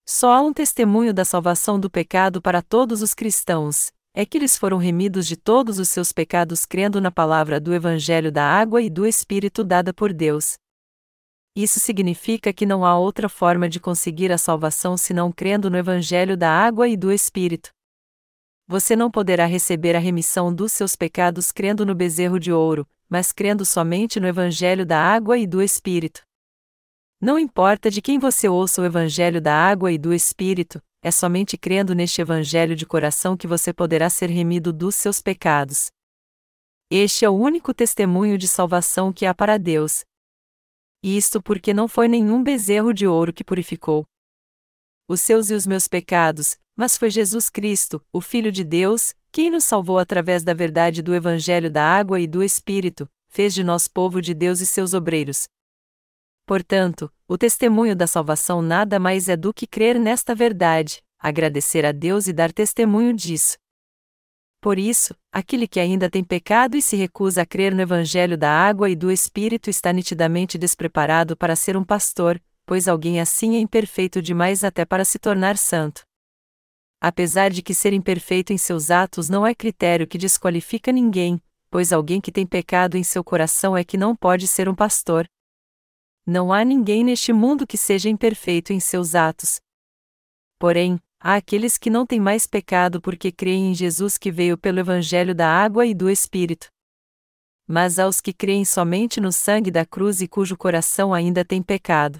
Só há um testemunho da salvação do pecado para todos os cristãos, é que eles foram remidos de todos os seus pecados crendo na palavra do Evangelho da água e do Espírito dada por Deus. Isso significa que não há outra forma de conseguir a salvação senão crendo no Evangelho da água e do Espírito você não poderá receber a remissão dos seus pecados crendo no bezerro de ouro, mas crendo somente no Evangelho da água e do Espírito. Não importa de quem você ouça o Evangelho da água e do Espírito, é somente crendo neste Evangelho de coração que você poderá ser remido dos seus pecados. Este é o único testemunho de salvação que há para Deus. Isto porque não foi nenhum bezerro de ouro que purificou os seus e os meus pecados, mas foi Jesus Cristo, o Filho de Deus, quem nos salvou através da verdade do Evangelho da água e do Espírito, fez de nós povo de Deus e seus obreiros. Portanto, o testemunho da salvação nada mais é do que crer nesta verdade, agradecer a Deus e dar testemunho disso. Por isso, aquele que ainda tem pecado e se recusa a crer no Evangelho da água e do Espírito está nitidamente despreparado para ser um pastor, pois alguém assim é imperfeito demais até para se tornar santo apesar de que ser imperfeito em seus atos não é critério que desqualifica ninguém, pois alguém que tem pecado em seu coração é que não pode ser um pastor. Não há ninguém neste mundo que seja imperfeito em seus atos. Porém, há aqueles que não têm mais pecado porque creem em Jesus que veio pelo Evangelho da água e do Espírito. Mas há os que creem somente no sangue da cruz e cujo coração ainda tem pecado.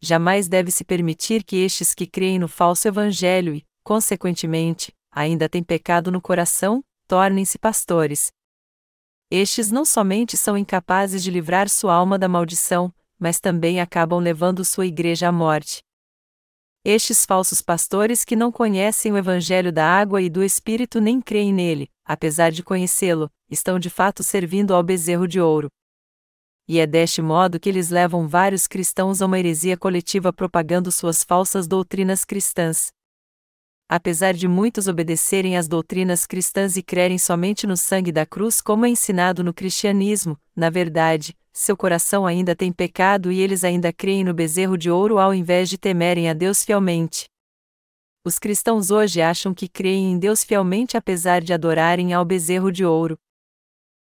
Jamais deve-se permitir que estes que creem no falso Evangelho e, consequentemente, ainda têm pecado no coração, tornem-se pastores. Estes não somente são incapazes de livrar sua alma da maldição, mas também acabam levando sua igreja à morte. Estes falsos pastores que não conhecem o Evangelho da água e do Espírito nem creem nele, apesar de conhecê-lo, estão de fato servindo ao bezerro de ouro. E é deste modo que eles levam vários cristãos a uma heresia coletiva propagando suas falsas doutrinas cristãs. Apesar de muitos obedecerem às doutrinas cristãs e crerem somente no sangue da cruz como é ensinado no cristianismo, na verdade, seu coração ainda tem pecado e eles ainda creem no bezerro de ouro ao invés de temerem a Deus fielmente. Os cristãos hoje acham que creem em Deus fielmente apesar de adorarem ao bezerro de ouro.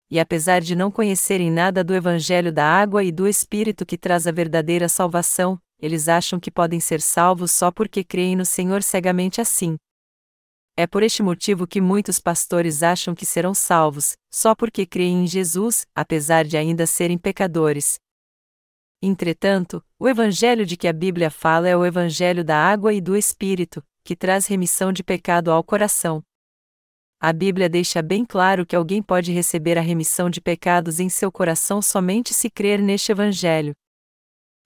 E apesar de não conhecerem nada do Evangelho da água e do Espírito que traz a verdadeira salvação, eles acham que podem ser salvos só porque creem no Senhor cegamente assim. É por este motivo que muitos pastores acham que serão salvos, só porque creem em Jesus, apesar de ainda serem pecadores. Entretanto, o Evangelho de que a Bíblia fala é o Evangelho da água e do Espírito, que traz remissão de pecado ao coração. A Bíblia deixa bem claro que alguém pode receber a remissão de pecados em seu coração somente se crer neste Evangelho.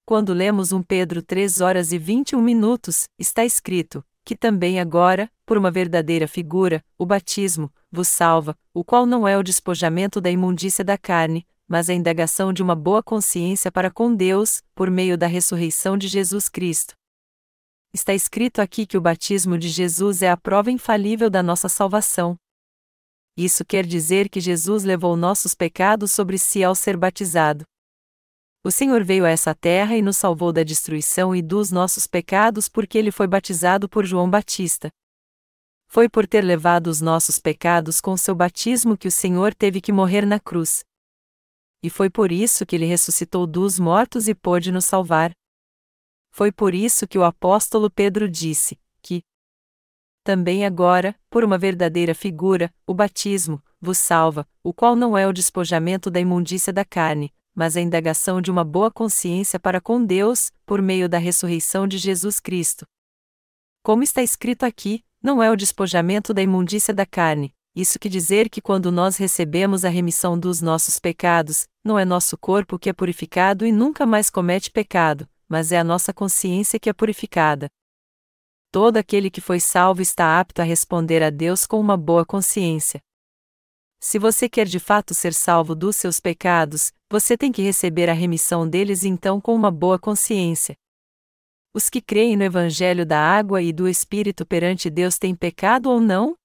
Quando lemos 1 Pedro 3 horas e 21 minutos, está escrito: que também agora, por uma verdadeira figura, o batismo, vos salva, o qual não é o despojamento da imundícia da carne, mas a indagação de uma boa consciência para com Deus, por meio da ressurreição de Jesus Cristo. Está escrito aqui que o batismo de Jesus é a prova infalível da nossa salvação. Isso quer dizer que Jesus levou nossos pecados sobre si ao ser batizado. O Senhor veio a essa terra e nos salvou da destruição e dos nossos pecados porque ele foi batizado por João Batista. Foi por ter levado os nossos pecados com seu batismo que o Senhor teve que morrer na cruz. E foi por isso que ele ressuscitou dos mortos e pôde nos salvar. Foi por isso que o apóstolo Pedro disse: que também agora, por uma verdadeira figura, o batismo, vos salva, o qual não é o despojamento da imundícia da carne, mas a indagação de uma boa consciência para com Deus, por meio da ressurreição de Jesus Cristo. Como está escrito aqui, não é o despojamento da imundícia da carne, isso que dizer que quando nós recebemos a remissão dos nossos pecados, não é nosso corpo que é purificado e nunca mais comete pecado, mas é a nossa consciência que é purificada. Todo aquele que foi salvo está apto a responder a Deus com uma boa consciência. Se você quer de fato ser salvo dos seus pecados, você tem que receber a remissão deles então com uma boa consciência. Os que creem no Evangelho da água e do Espírito perante Deus têm pecado ou não?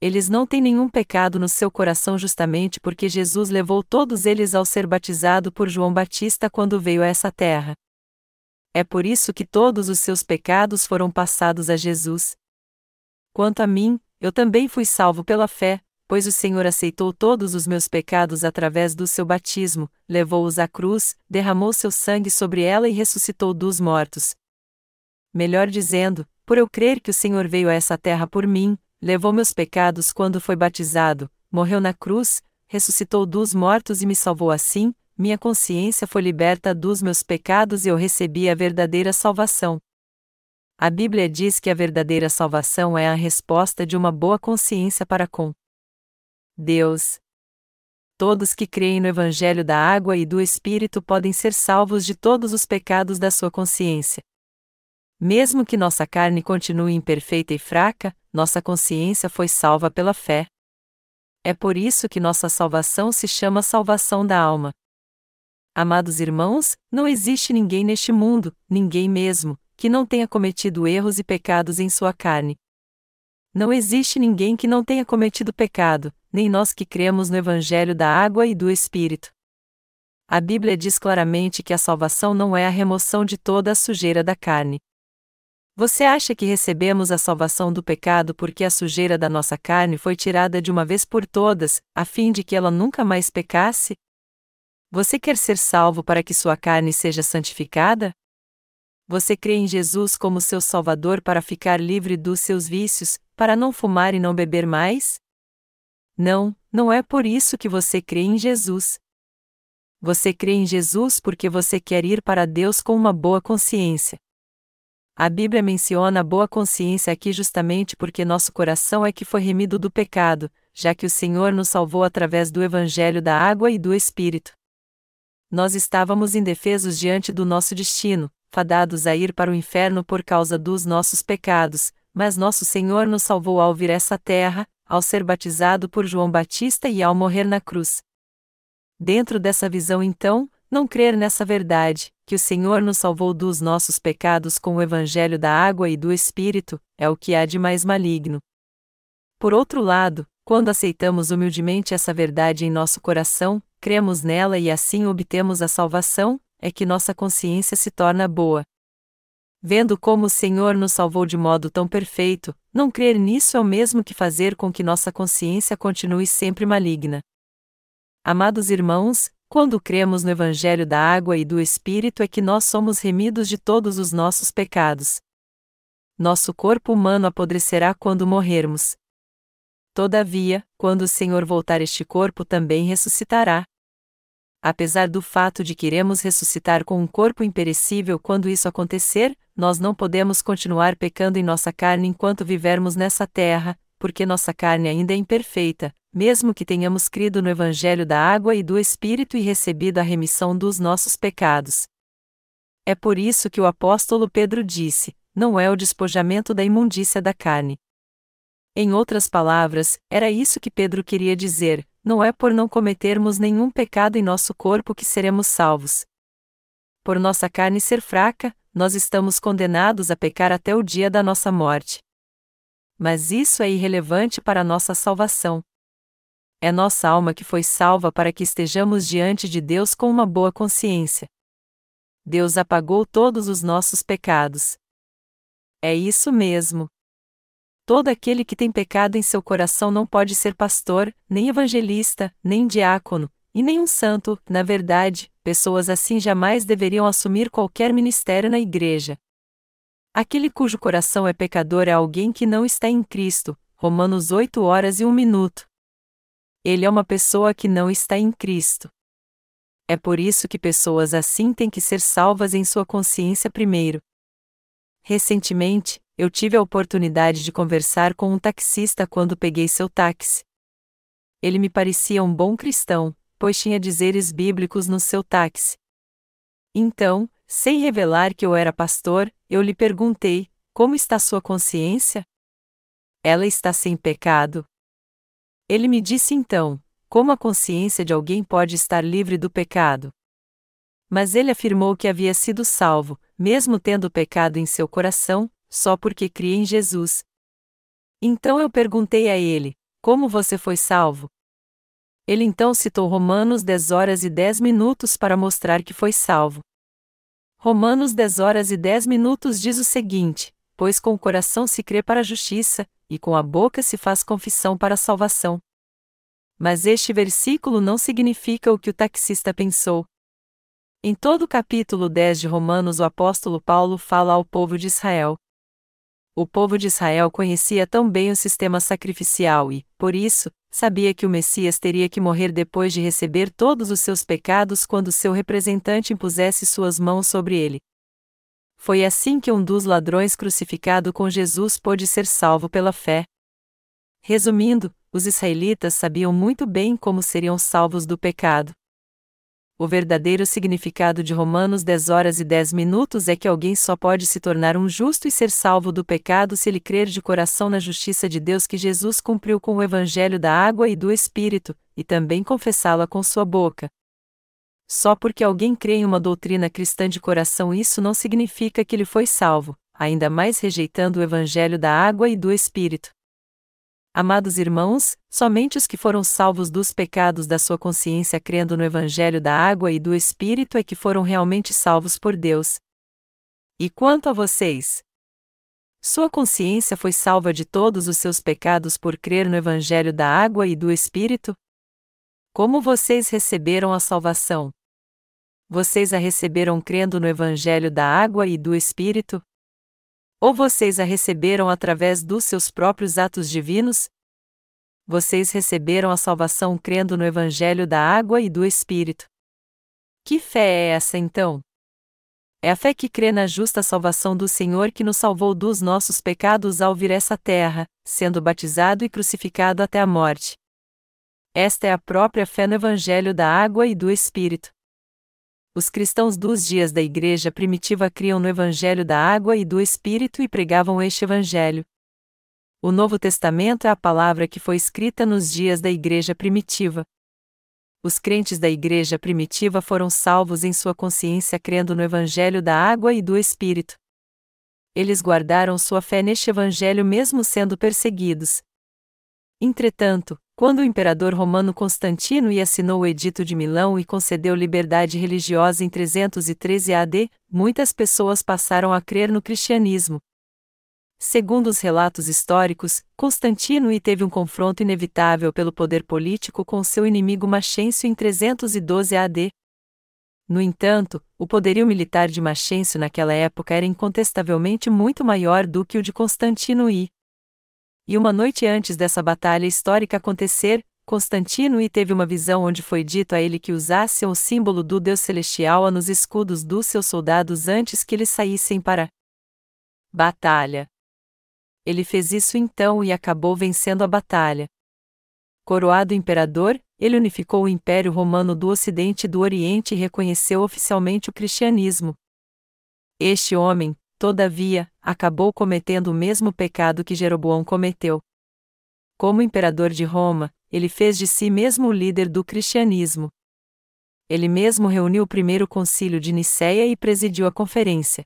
Eles não têm nenhum pecado no seu coração justamente porque Jesus levou todos eles ao ser batizado por João Batista quando veio a essa terra. É por isso que todos os seus pecados foram passados a Jesus. Quanto a mim, eu também fui salvo pela fé, pois o Senhor aceitou todos os meus pecados através do seu batismo, levou-os à cruz, derramou seu sangue sobre ela e ressuscitou dos mortos. Melhor dizendo, por eu crer que o Senhor veio a essa terra por mim, levou meus pecados quando foi batizado, morreu na cruz, ressuscitou dos mortos e me salvou assim, minha consciência foi liberta dos meus pecados e eu recebi a verdadeira salvação. A Bíblia diz que a verdadeira salvação é a resposta de uma boa consciência para com Deus. Todos que creem no Evangelho da água e do Espírito podem ser salvos de todos os pecados da sua consciência. Mesmo que nossa carne continue imperfeita e fraca, nossa consciência foi salva pela fé. É por isso que nossa salvação se chama salvação da alma. Amados irmãos, não existe ninguém neste mundo, ninguém mesmo, que não tenha cometido erros e pecados em sua carne. Não existe ninguém que não tenha cometido pecado, nem nós que cremos no Evangelho da água e do Espírito. A Bíblia diz claramente que a salvação não é a remoção de toda a sujeira da carne. Você acha que recebemos a salvação do pecado porque a sujeira da nossa carne foi tirada de uma vez por todas, a fim de que ela nunca mais pecasse? Você quer ser salvo para que sua carne seja santificada? Você crê em Jesus como seu Salvador para ficar livre dos seus vícios, para não fumar e não beber mais? Não, não é por isso que você crê em Jesus. Você crê em Jesus porque você quer ir para Deus com uma boa consciência. A Bíblia menciona a boa consciência aqui justamente porque nosso coração é que foi remido do pecado, já que o Senhor nos salvou através do Evangelho da água e do Espírito. Nós estávamos indefesos diante do nosso destino, fadados a ir para o inferno por causa dos nossos pecados, mas nosso Senhor nos salvou ao vir essa terra, ao ser batizado por João Batista e ao morrer na cruz. Dentro dessa visão, então, não crer nessa verdade, que o Senhor nos salvou dos nossos pecados com o Evangelho da água e do Espírito, é o que há de mais maligno. Por outro lado, quando aceitamos humildemente essa verdade em nosso coração, cremos nela e assim obtemos a salvação, é que nossa consciência se torna boa. Vendo como o Senhor nos salvou de modo tão perfeito, não crer nisso é o mesmo que fazer com que nossa consciência continue sempre maligna. Amados irmãos, quando cremos no Evangelho da água e do Espírito é que nós somos remidos de todos os nossos pecados. Nosso corpo humano apodrecerá quando morrermos. Todavia, quando o Senhor voltar este corpo também ressuscitará. Apesar do fato de que iremos ressuscitar com um corpo imperecível quando isso acontecer, nós não podemos continuar pecando em nossa carne enquanto vivermos nessa terra, porque nossa carne ainda é imperfeita, mesmo que tenhamos crido no Evangelho da água e do Espírito e recebido a remissão dos nossos pecados. É por isso que o apóstolo Pedro disse: não é o despojamento da imundícia da carne. Em outras palavras, era isso que Pedro queria dizer: não é por não cometermos nenhum pecado em nosso corpo que seremos salvos. Por nossa carne ser fraca, nós estamos condenados a pecar até o dia da nossa morte. Mas isso é irrelevante para nossa salvação. É nossa alma que foi salva para que estejamos diante de Deus com uma boa consciência. Deus apagou todos os nossos pecados. É isso mesmo. Todo aquele que tem pecado em seu coração não pode ser pastor, nem evangelista, nem diácono, e nem um santo, na verdade, pessoas assim jamais deveriam assumir qualquer ministério na igreja. Aquele cujo coração é pecador é alguém que não está em Cristo, Romanos 8 horas e 1 minuto. Ele é uma pessoa que não está em Cristo. É por isso que pessoas assim têm que ser salvas em sua consciência primeiro. Recentemente, eu tive a oportunidade de conversar com um taxista quando peguei seu táxi. Ele me parecia um bom cristão, pois tinha dizeres bíblicos no seu táxi. Então, sem revelar que eu era pastor, eu lhe perguntei: Como está sua consciência? Ela está sem pecado. Ele me disse então: Como a consciência de alguém pode estar livre do pecado? Mas ele afirmou que havia sido salvo, mesmo tendo pecado em seu coração, só porque cria em Jesus. Então eu perguntei a ele: Como você foi salvo? Ele então citou Romanos 10 horas e 10 minutos para mostrar que foi salvo. Romanos 10 horas e 10 minutos diz o seguinte: Pois com o coração se crê para a justiça, e com a boca se faz confissão para a salvação. Mas este versículo não significa o que o taxista pensou. Em todo o capítulo 10 de Romanos, o apóstolo Paulo fala ao povo de Israel: o povo de Israel conhecia tão bem o sistema sacrificial e, por isso, sabia que o Messias teria que morrer depois de receber todos os seus pecados quando seu representante impusesse suas mãos sobre ele. Foi assim que um dos ladrões crucificado com Jesus pôde ser salvo pela fé. Resumindo, os israelitas sabiam muito bem como seriam salvos do pecado. O verdadeiro significado de Romanos 10 horas e 10 minutos é que alguém só pode se tornar um justo e ser salvo do pecado se ele crer de coração na justiça de Deus que Jesus cumpriu com o evangelho da água e do Espírito, e também confessá-la com sua boca. Só porque alguém crê em uma doutrina cristã de coração, isso não significa que ele foi salvo, ainda mais rejeitando o evangelho da água e do Espírito. Amados irmãos, somente os que foram salvos dos pecados da sua consciência crendo no Evangelho da água e do Espírito é que foram realmente salvos por Deus. E quanto a vocês? Sua consciência foi salva de todos os seus pecados por crer no Evangelho da água e do Espírito? Como vocês receberam a salvação? Vocês a receberam crendo no Evangelho da água e do Espírito? Ou vocês a receberam através dos seus próprios atos divinos? Vocês receberam a salvação crendo no Evangelho da água e do Espírito. Que fé é essa então? É a fé que crê na justa salvação do Senhor que nos salvou dos nossos pecados ao vir essa terra, sendo batizado e crucificado até a morte. Esta é a própria fé no Evangelho da água e do Espírito. Os cristãos dos dias da igreja primitiva criam no Evangelho da água e do Espírito e pregavam este Evangelho. O Novo Testamento é a palavra que foi escrita nos dias da igreja primitiva. Os crentes da igreja primitiva foram salvos em sua consciência crendo no Evangelho da água e do Espírito. Eles guardaram sua fé neste Evangelho mesmo sendo perseguidos. Entretanto, quando o imperador romano Constantino e assinou o Edito de Milão e concedeu liberdade religiosa em 313 AD, muitas pessoas passaram a crer no cristianismo. Segundo os relatos históricos, Constantino I teve um confronto inevitável pelo poder político com seu inimigo Maxêncio em 312 AD. No entanto, o poderio militar de Maxêncio naquela época era incontestavelmente muito maior do que o de Constantino I. E uma noite antes dessa batalha histórica acontecer, Constantino I teve uma visão onde foi dito a ele que usassem o símbolo do Deus Celestial nos escudos dos seus soldados antes que eles saíssem para batalha. Ele fez isso então e acabou vencendo a batalha. Coroado imperador, ele unificou o Império Romano do Ocidente e do Oriente e reconheceu oficialmente o cristianismo. Este homem, todavia, acabou cometendo o mesmo pecado que Jeroboão cometeu. Como imperador de Roma, ele fez de si mesmo o líder do cristianismo. Ele mesmo reuniu o primeiro concílio de Nicéia e presidiu a conferência.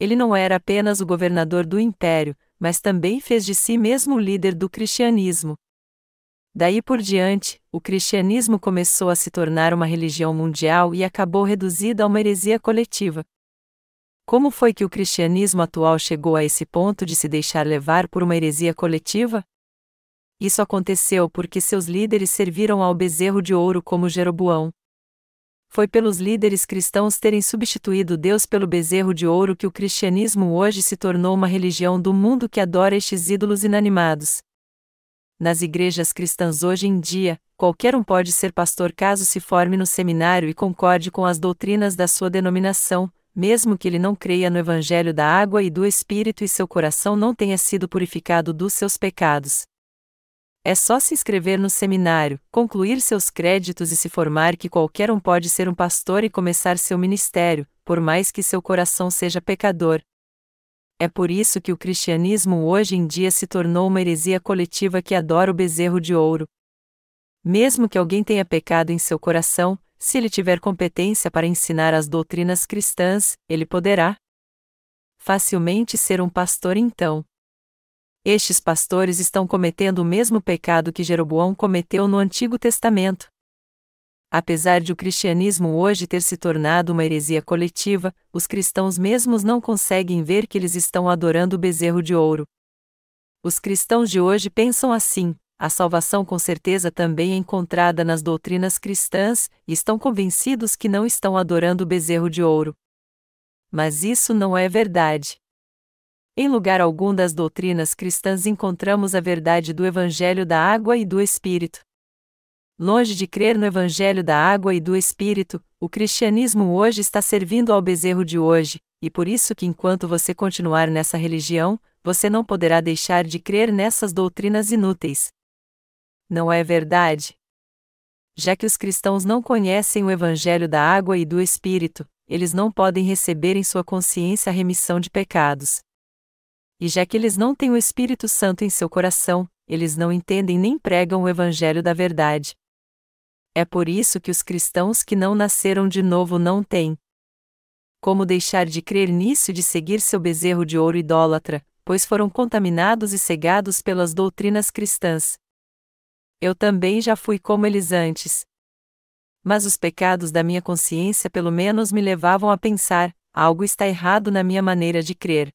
Ele não era apenas o governador do império, mas também fez de si mesmo o líder do cristianismo. Daí por diante, o cristianismo começou a se tornar uma religião mundial e acabou reduzida a uma heresia coletiva. Como foi que o cristianismo atual chegou a esse ponto de se deixar levar por uma heresia coletiva? Isso aconteceu porque seus líderes serviram ao bezerro de ouro como Jeroboão. Foi pelos líderes cristãos terem substituído Deus pelo bezerro de ouro que o cristianismo hoje se tornou uma religião do mundo que adora estes ídolos inanimados. Nas igrejas cristãs hoje em dia, qualquer um pode ser pastor caso se forme no seminário e concorde com as doutrinas da sua denominação, mesmo que ele não creia no Evangelho da água e do Espírito e seu coração não tenha sido purificado dos seus pecados. É só se inscrever no seminário, concluir seus créditos e se formar que qualquer um pode ser um pastor e começar seu ministério, por mais que seu coração seja pecador. É por isso que o cristianismo hoje em dia se tornou uma heresia coletiva que adora o bezerro de ouro. Mesmo que alguém tenha pecado em seu coração, se ele tiver competência para ensinar as doutrinas cristãs, ele poderá facilmente ser um pastor então. Estes pastores estão cometendo o mesmo pecado que Jeroboão cometeu no Antigo Testamento. Apesar de o cristianismo hoje ter se tornado uma heresia coletiva, os cristãos mesmos não conseguem ver que eles estão adorando o bezerro de ouro. Os cristãos de hoje pensam assim: a salvação com certeza também é encontrada nas doutrinas cristãs, e estão convencidos que não estão adorando o bezerro de ouro. Mas isso não é verdade. Em lugar algum das doutrinas cristãs encontramos a verdade do Evangelho da Água e do Espírito. Longe de crer no Evangelho da Água e do Espírito, o cristianismo hoje está servindo ao bezerro de hoje, e por isso que enquanto você continuar nessa religião, você não poderá deixar de crer nessas doutrinas inúteis. Não é verdade? Já que os cristãos não conhecem o Evangelho da Água e do Espírito, eles não podem receber em sua consciência a remissão de pecados. E já que eles não têm o Espírito Santo em seu coração, eles não entendem nem pregam o Evangelho da verdade. É por isso que os cristãos que não nasceram de novo não têm. Como deixar de crer nisso e de seguir seu bezerro de ouro idólatra, pois foram contaminados e cegados pelas doutrinas cristãs. Eu também já fui como eles antes. Mas os pecados da minha consciência pelo menos me levavam a pensar: algo está errado na minha maneira de crer.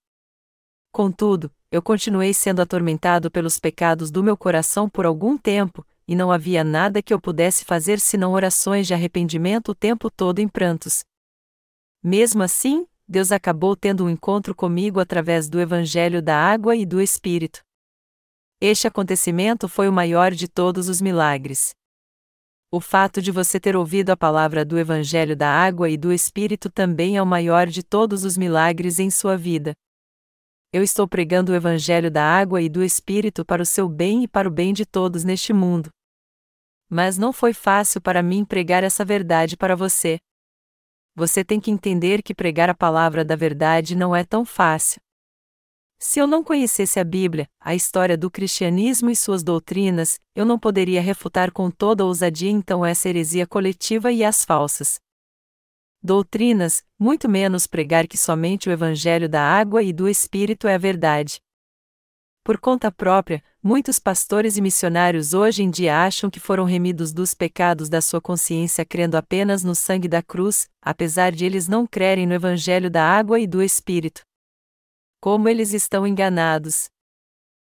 Contudo, eu continuei sendo atormentado pelos pecados do meu coração por algum tempo, e não havia nada que eu pudesse fazer senão orações de arrependimento o tempo todo em prantos. Mesmo assim, Deus acabou tendo um encontro comigo através do Evangelho da Água e do Espírito. Este acontecimento foi o maior de todos os milagres. O fato de você ter ouvido a palavra do Evangelho da Água e do Espírito também é o maior de todos os milagres em sua vida eu estou pregando o Evangelho da água e do Espírito para o seu bem e para o bem de todos neste mundo. Mas não foi fácil para mim pregar essa verdade para você. Você tem que entender que pregar a palavra da verdade não é tão fácil. Se eu não conhecesse a Bíblia, a história do cristianismo e suas doutrinas, eu não poderia refutar com toda ousadia então essa heresia coletiva e as falsas doutrinas, muito menos pregar que somente o Evangelho da água e do Espírito é a verdade. Por conta própria, muitos pastores e missionários hoje em dia acham que foram remidos dos pecados da sua consciência crendo apenas no sangue da cruz, apesar de eles não crerem no Evangelho da água e do Espírito. Como eles estão enganados!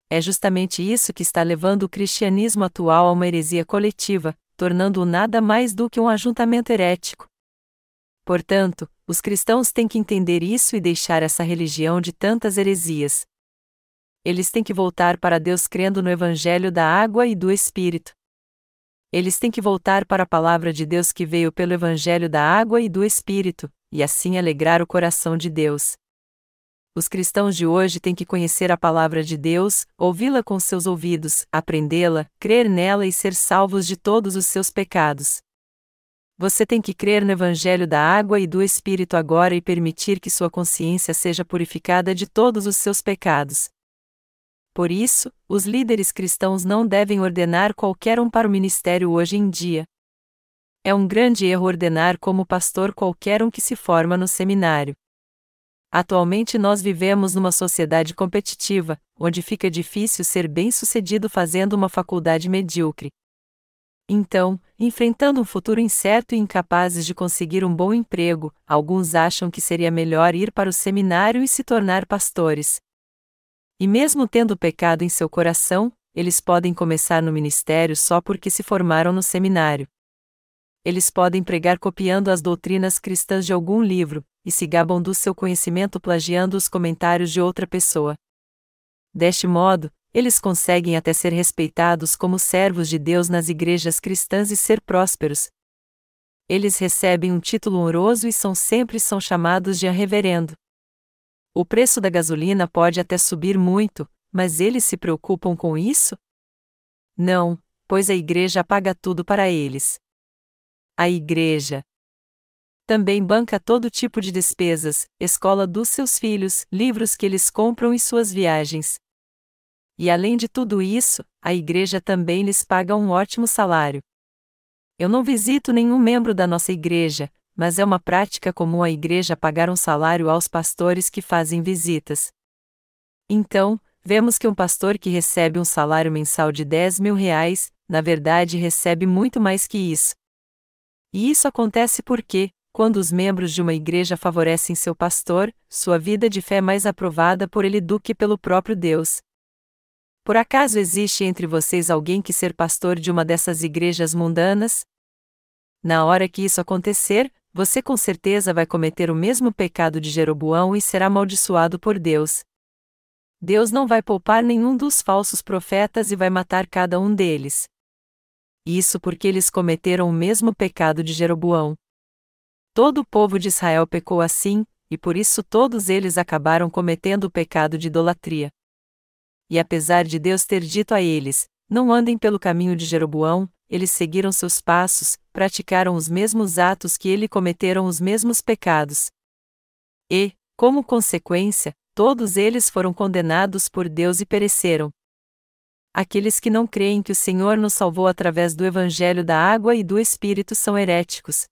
É justamente isso que está levando o cristianismo atual a uma heresia coletiva, tornando-o nada mais do que um ajuntamento herético. Portanto, os cristãos têm que entender isso e deixar essa religião de tantas heresias. Eles têm que voltar para Deus crendo no Evangelho da água e do Espírito. Eles têm que voltar para a palavra de Deus que veio pelo Evangelho da água e do Espírito, e assim alegrar o coração de Deus. Os cristãos de hoje têm que conhecer a palavra de Deus, ouvi-la com seus ouvidos, aprendê-la, crer nela e ser salvos de todos os seus pecados. Você tem que crer no Evangelho da água e do Espírito agora e permitir que sua consciência seja purificada de todos os seus pecados. Por isso, os líderes cristãos não devem ordenar qualquer um para o ministério hoje em dia. É um grande erro ordenar como pastor qualquer um que se forma no seminário. Atualmente nós vivemos numa sociedade competitiva, onde fica difícil ser bem-sucedido fazendo uma faculdade medíocre. Então, enfrentando um futuro incerto e incapazes de conseguir um bom emprego, alguns acham que seria melhor ir para o seminário e se tornar pastores. E mesmo tendo pecado em seu coração, eles podem começar no ministério só porque se formaram no seminário. Eles podem pregar copiando as doutrinas cristãs de algum livro, e se gabam do seu conhecimento plagiando os comentários de outra pessoa. Deste modo, eles conseguem até ser respeitados como servos de Deus nas igrejas cristãs e ser prósperos. Eles recebem um título honroso e são sempre são chamados de reverendo. O preço da gasolina pode até subir muito, mas eles se preocupam com isso? Não, pois a igreja paga tudo para eles. A igreja, também banca todo tipo de despesas, escola dos seus filhos, livros que eles compram e suas viagens. E além de tudo isso, a igreja também lhes paga um ótimo salário. Eu não visito nenhum membro da nossa igreja, mas é uma prática comum a igreja pagar um salário aos pastores que fazem visitas. Então, vemos que um pastor que recebe um salário mensal de 10 mil reais, na verdade recebe muito mais que isso. E isso acontece porque, quando os membros de uma igreja favorecem seu pastor, sua vida de fé é mais aprovada por ele do que pelo próprio Deus. Por acaso existe entre vocês alguém que ser pastor de uma dessas igrejas mundanas? Na hora que isso acontecer, você com certeza vai cometer o mesmo pecado de Jeroboão e será amaldiçoado por Deus. Deus não vai poupar nenhum dos falsos profetas e vai matar cada um deles. Isso porque eles cometeram o mesmo pecado de Jeroboão. Todo o povo de Israel pecou assim, e por isso todos eles acabaram cometendo o pecado de idolatria. E apesar de Deus ter dito a eles: Não andem pelo caminho de Jeroboão, eles seguiram seus passos, praticaram os mesmos atos que ele cometeram os mesmos pecados. E, como consequência, todos eles foram condenados por Deus e pereceram. Aqueles que não creem que o Senhor nos salvou através do Evangelho da água e do Espírito são heréticos,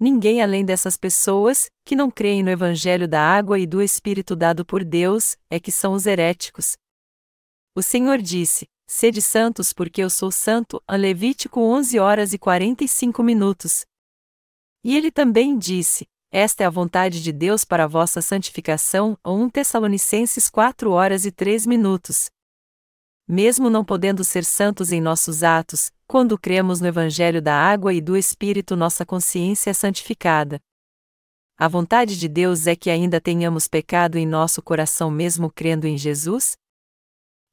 Ninguém além dessas pessoas, que não creem no Evangelho da água e do Espírito dado por Deus, é que são os heréticos. O Senhor disse: Sede santos porque eu sou santo, a Levítico 11 horas e 45 minutos. E ele também disse: Esta é a vontade de Deus para a vossa santificação, 1 Tessalonicenses 4 horas e 3 minutos. Mesmo não podendo ser santos em nossos atos, quando cremos no Evangelho da água e do Espírito, nossa consciência é santificada. A vontade de Deus é que ainda tenhamos pecado em nosso coração mesmo crendo em Jesus?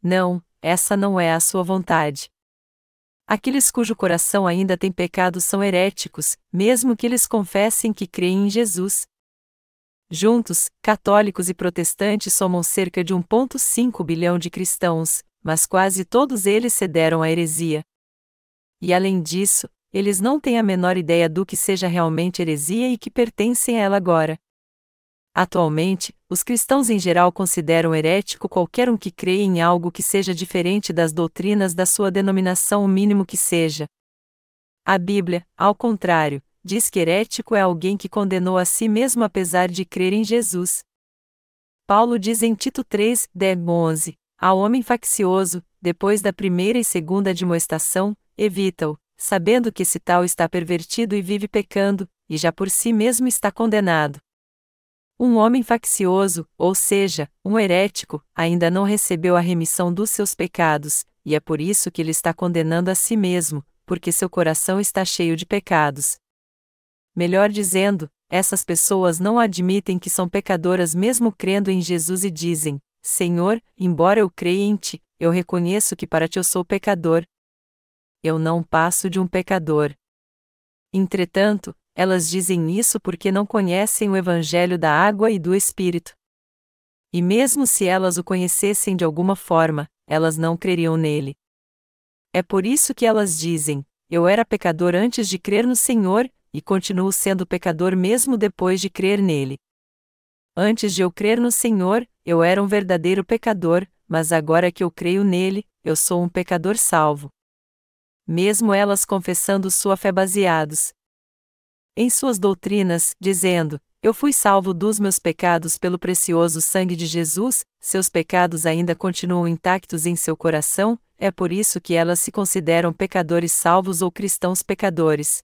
Não, essa não é a sua vontade. Aqueles cujo coração ainda tem pecado são heréticos, mesmo que eles confessem que creem em Jesus. Juntos, católicos e protestantes somam cerca de 1,5 bilhão de cristãos, mas quase todos eles cederam à heresia. E além disso, eles não têm a menor ideia do que seja realmente heresia e que pertencem a ela agora. Atualmente, os cristãos em geral consideram herético qualquer um que crê em algo que seja diferente das doutrinas da sua denominação, o mínimo que seja. A Bíblia, ao contrário, diz que herético é alguém que condenou a si mesmo apesar de crer em Jesus. Paulo diz em Tito 3, 10, 11: Ao homem faccioso, depois da primeira e segunda admoestação, evita-o, sabendo que esse tal está pervertido e vive pecando, e já por si mesmo está condenado. Um homem faccioso, ou seja, um herético, ainda não recebeu a remissão dos seus pecados, e é por isso que ele está condenando a si mesmo, porque seu coração está cheio de pecados. Melhor dizendo, essas pessoas não admitem que são pecadoras mesmo crendo em Jesus e dizem: Senhor, embora eu creia em ti, eu reconheço que para ti eu sou pecador. Eu não passo de um pecador. Entretanto, elas dizem isso porque não conhecem o Evangelho da água e do Espírito. E mesmo se elas o conhecessem de alguma forma, elas não creriam nele. É por isso que elas dizem: Eu era pecador antes de crer no Senhor, e continuo sendo pecador mesmo depois de crer nele. Antes de eu crer no Senhor, eu era um verdadeiro pecador, mas agora que eu creio nele, eu sou um pecador salvo. Mesmo elas confessando sua fé baseados em suas doutrinas, dizendo: Eu fui salvo dos meus pecados pelo precioso sangue de Jesus, seus pecados ainda continuam intactos em seu coração, é por isso que elas se consideram pecadores salvos ou cristãos pecadores.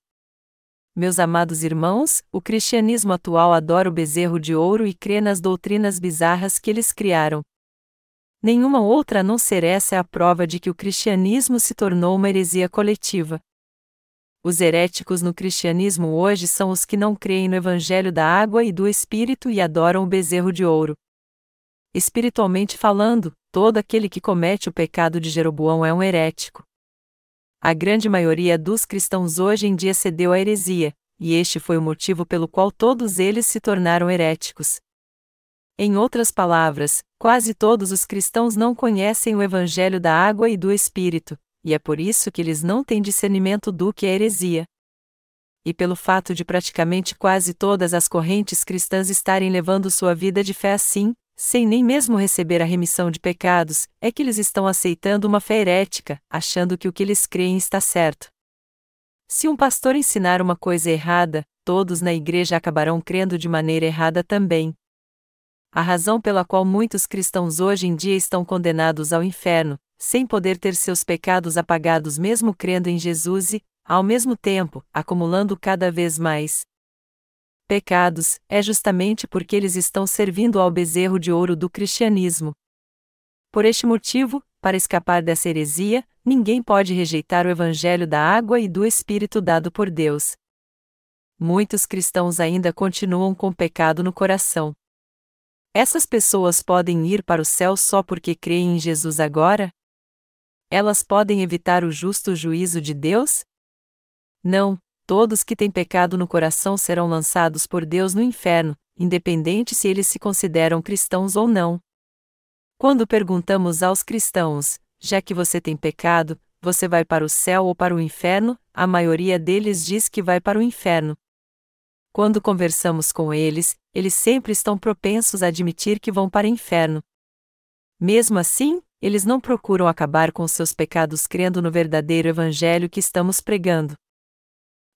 Meus amados irmãos, o cristianismo atual adora o bezerro de ouro e crê nas doutrinas bizarras que eles criaram. Nenhuma outra a não ser essa é a prova de que o cristianismo se tornou uma heresia coletiva. Os heréticos no cristianismo hoje são os que não creem no evangelho da água e do espírito e adoram o bezerro de ouro. Espiritualmente falando, todo aquele que comete o pecado de Jeroboão é um herético. A grande maioria dos cristãos hoje em dia cedeu à heresia, e este foi o motivo pelo qual todos eles se tornaram heréticos. Em outras palavras, quase todos os cristãos não conhecem o evangelho da água e do espírito, e é por isso que eles não têm discernimento do que é heresia. E pelo fato de praticamente quase todas as correntes cristãs estarem levando sua vida de fé assim, sem nem mesmo receber a remissão de pecados, é que eles estão aceitando uma fé herética, achando que o que eles creem está certo. Se um pastor ensinar uma coisa errada, todos na igreja acabarão crendo de maneira errada também. A razão pela qual muitos cristãos hoje em dia estão condenados ao inferno, sem poder ter seus pecados apagados mesmo crendo em Jesus e, ao mesmo tempo, acumulando cada vez mais pecados, é justamente porque eles estão servindo ao bezerro de ouro do cristianismo. Por este motivo, para escapar dessa heresia, ninguém pode rejeitar o evangelho da água e do Espírito dado por Deus. Muitos cristãos ainda continuam com pecado no coração. Essas pessoas podem ir para o céu só porque creem em Jesus agora? elas podem evitar o justo juízo de Deus? Não, todos que têm pecado no coração serão lançados por Deus no inferno, independente se eles se consideram cristãos ou não. Quando perguntamos aos cristãos, já que você tem pecado, você vai para o céu ou para o inferno, a maioria deles diz que vai para o inferno. Quando conversamos com eles, eles sempre estão propensos a admitir que vão para o inferno. Mesmo assim, eles não procuram acabar com seus pecados crendo no verdadeiro evangelho que estamos pregando.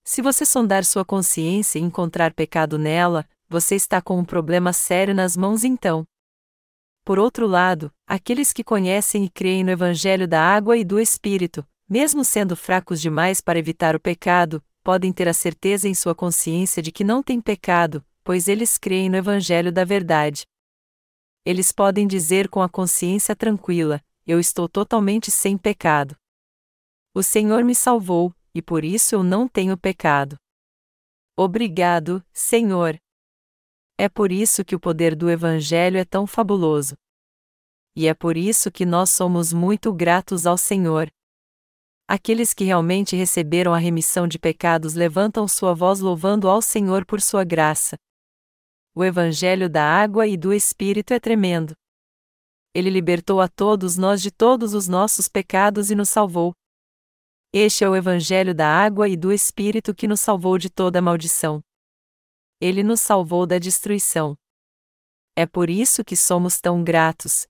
Se você sondar sua consciência e encontrar pecado nela, você está com um problema sério nas mãos então. Por outro lado, aqueles que conhecem e creem no evangelho da água e do espírito, mesmo sendo fracos demais para evitar o pecado, podem ter a certeza em sua consciência de que não têm pecado, pois eles creem no evangelho da verdade eles podem dizer com a consciência tranquila: Eu estou totalmente sem pecado. O Senhor me salvou, e por isso eu não tenho pecado. Obrigado, Senhor. É por isso que o poder do Evangelho é tão fabuloso. E é por isso que nós somos muito gratos ao Senhor. Aqueles que realmente receberam a remissão de pecados levantam sua voz louvando ao Senhor por sua graça, o Evangelho da água e do Espírito é tremendo. Ele libertou a todos nós de todos os nossos pecados e nos salvou. Este é o Evangelho da água e do Espírito que nos salvou de toda maldição. Ele nos salvou da destruição. É por isso que somos tão gratos.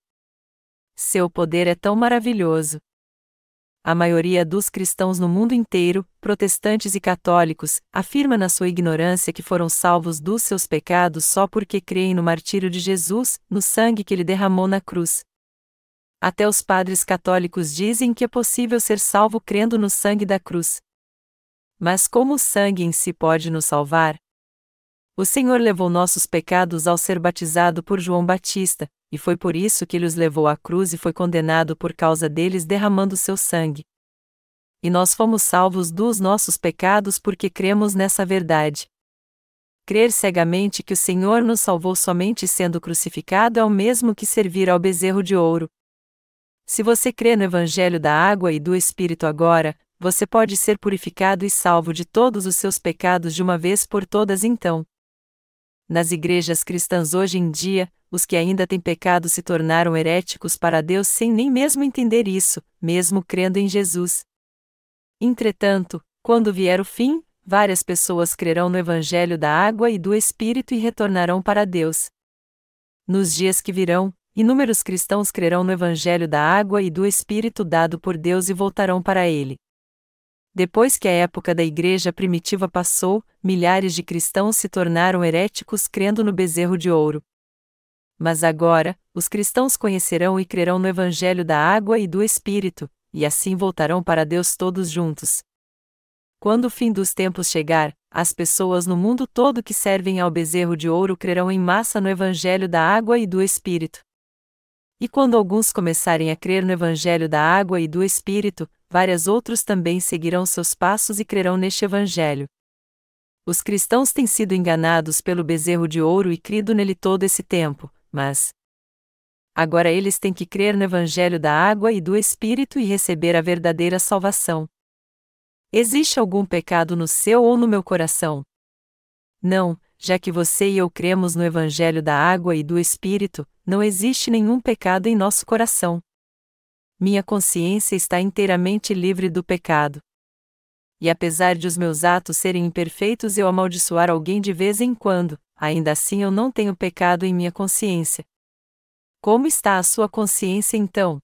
Seu poder é tão maravilhoso. A maioria dos cristãos no mundo inteiro, protestantes e católicos, afirma na sua ignorância que foram salvos dos seus pecados só porque creem no martírio de Jesus, no sangue que ele derramou na cruz. Até os padres católicos dizem que é possível ser salvo crendo no sangue da cruz. Mas como o sangue em si pode nos salvar? O Senhor levou nossos pecados ao ser batizado por João Batista, e foi por isso que ele os levou à cruz e foi condenado por causa deles derramando seu sangue. E nós fomos salvos dos nossos pecados porque cremos nessa verdade. Crer cegamente que o Senhor nos salvou somente sendo crucificado é o mesmo que servir ao bezerro de ouro. Se você crê no Evangelho da água e do Espírito agora, você pode ser purificado e salvo de todos os seus pecados de uma vez por todas então. Nas igrejas cristãs hoje em dia, os que ainda têm pecado se tornaram heréticos para Deus sem nem mesmo entender isso, mesmo crendo em Jesus. Entretanto, quando vier o fim, várias pessoas crerão no Evangelho da água e do Espírito e retornarão para Deus. Nos dias que virão, inúmeros cristãos crerão no Evangelho da água e do Espírito dado por Deus e voltarão para ele. Depois que a época da igreja primitiva passou, milhares de cristãos se tornaram heréticos crendo no bezerro de ouro. Mas agora, os cristãos conhecerão e crerão no Evangelho da água e do Espírito, e assim voltarão para Deus todos juntos. Quando o fim dos tempos chegar, as pessoas no mundo todo que servem ao bezerro de ouro crerão em massa no Evangelho da água e do Espírito. E quando alguns começarem a crer no Evangelho da água e do Espírito, vários outros também seguirão seus passos e crerão neste Evangelho. Os cristãos têm sido enganados pelo bezerro de ouro e crido nele todo esse tempo, mas. Agora eles têm que crer no Evangelho da água e do Espírito e receber a verdadeira salvação. Existe algum pecado no seu ou no meu coração? Não, já que você e eu cremos no Evangelho da água e do Espírito, não existe nenhum pecado em nosso coração. Minha consciência está inteiramente livre do pecado. E apesar de os meus atos serem imperfeitos eu amaldiçoar alguém de vez em quando, ainda assim eu não tenho pecado em minha consciência. Como está a sua consciência então?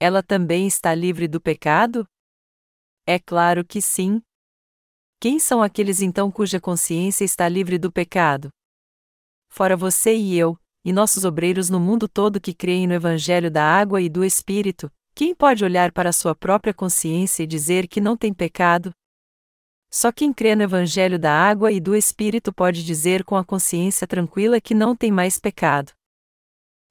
Ela também está livre do pecado? É claro que sim. Quem são aqueles então cuja consciência está livre do pecado? Fora você e eu, e nossos obreiros no mundo todo que creem no Evangelho da água e do Espírito, quem pode olhar para sua própria consciência e dizer que não tem pecado? Só quem crê no Evangelho da água e do Espírito pode dizer com a consciência tranquila que não tem mais pecado.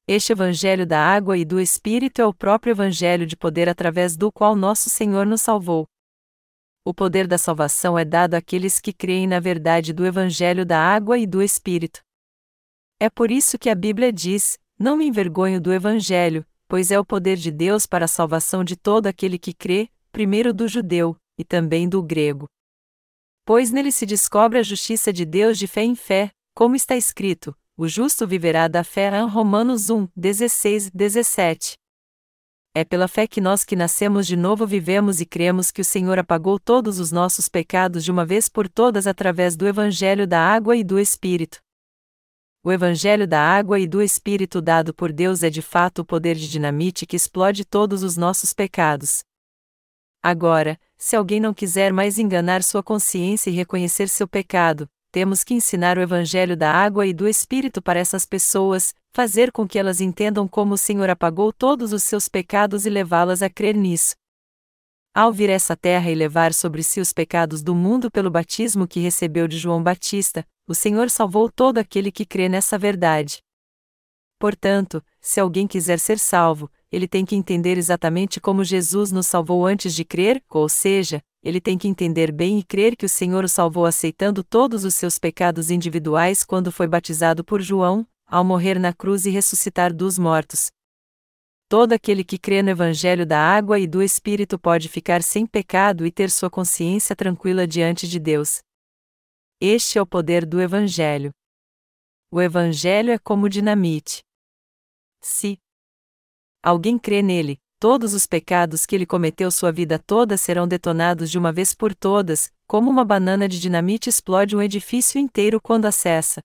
Este Evangelho da água e do Espírito é o próprio Evangelho de poder através do qual nosso Senhor nos salvou. O poder da salvação é dado àqueles que creem na verdade do Evangelho da água e do Espírito. É por isso que a Bíblia diz: Não me envergonho do Evangelho, pois é o poder de Deus para a salvação de todo aquele que crê, primeiro do judeu, e também do grego. Pois nele se descobre a justiça de Deus de fé em fé, como está escrito: o justo viverá da fé. Romanos 1, 16, 17. É pela fé que nós que nascemos de novo vivemos e cremos que o Senhor apagou todos os nossos pecados de uma vez por todas através do Evangelho da água e do Espírito. O Evangelho da água e do Espírito dado por Deus é de fato o poder de dinamite que explode todos os nossos pecados. Agora, se alguém não quiser mais enganar sua consciência e reconhecer seu pecado, temos que ensinar o Evangelho da água e do Espírito para essas pessoas, fazer com que elas entendam como o Senhor apagou todos os seus pecados e levá-las a crer nisso. Ao vir essa terra e levar sobre si os pecados do mundo pelo batismo que recebeu de João Batista, o Senhor salvou todo aquele que crê nessa verdade. Portanto, se alguém quiser ser salvo, ele tem que entender exatamente como Jesus nos salvou antes de crer, ou seja, ele tem que entender bem e crer que o Senhor o salvou aceitando todos os seus pecados individuais quando foi batizado por João, ao morrer na cruz e ressuscitar dos mortos. Todo aquele que crê no Evangelho da água e do Espírito pode ficar sem pecado e ter sua consciência tranquila diante de Deus. Este é o poder do Evangelho. O Evangelho é como dinamite. Se alguém crê nele, todos os pecados que ele cometeu sua vida toda serão detonados de uma vez por todas, como uma banana de dinamite explode um edifício inteiro quando acessa.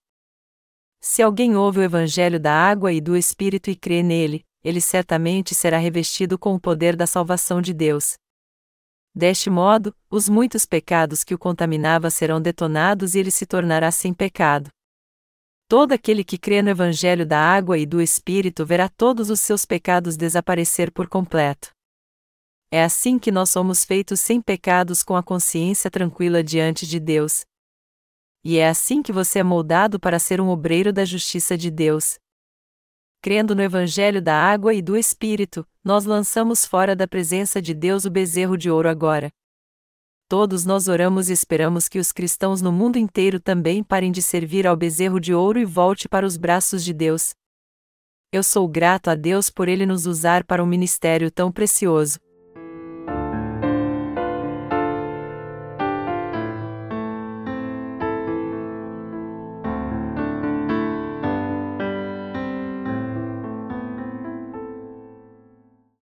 Se alguém ouve o Evangelho da água e do Espírito e crê nele, ele certamente será revestido com o poder da salvação de Deus. Deste modo, os muitos pecados que o contaminava serão detonados e ele se tornará sem pecado. Todo aquele que crê no Evangelho da água e do Espírito verá todos os seus pecados desaparecer por completo. É assim que nós somos feitos sem pecados com a consciência tranquila diante de Deus. E é assim que você é moldado para ser um obreiro da justiça de Deus. Crendo no Evangelho da água e do Espírito, nós lançamos fora da presença de Deus o bezerro de ouro agora. Todos nós oramos e esperamos que os cristãos no mundo inteiro também parem de servir ao bezerro de ouro e volte para os braços de Deus. Eu sou grato a Deus por ele nos usar para um ministério tão precioso.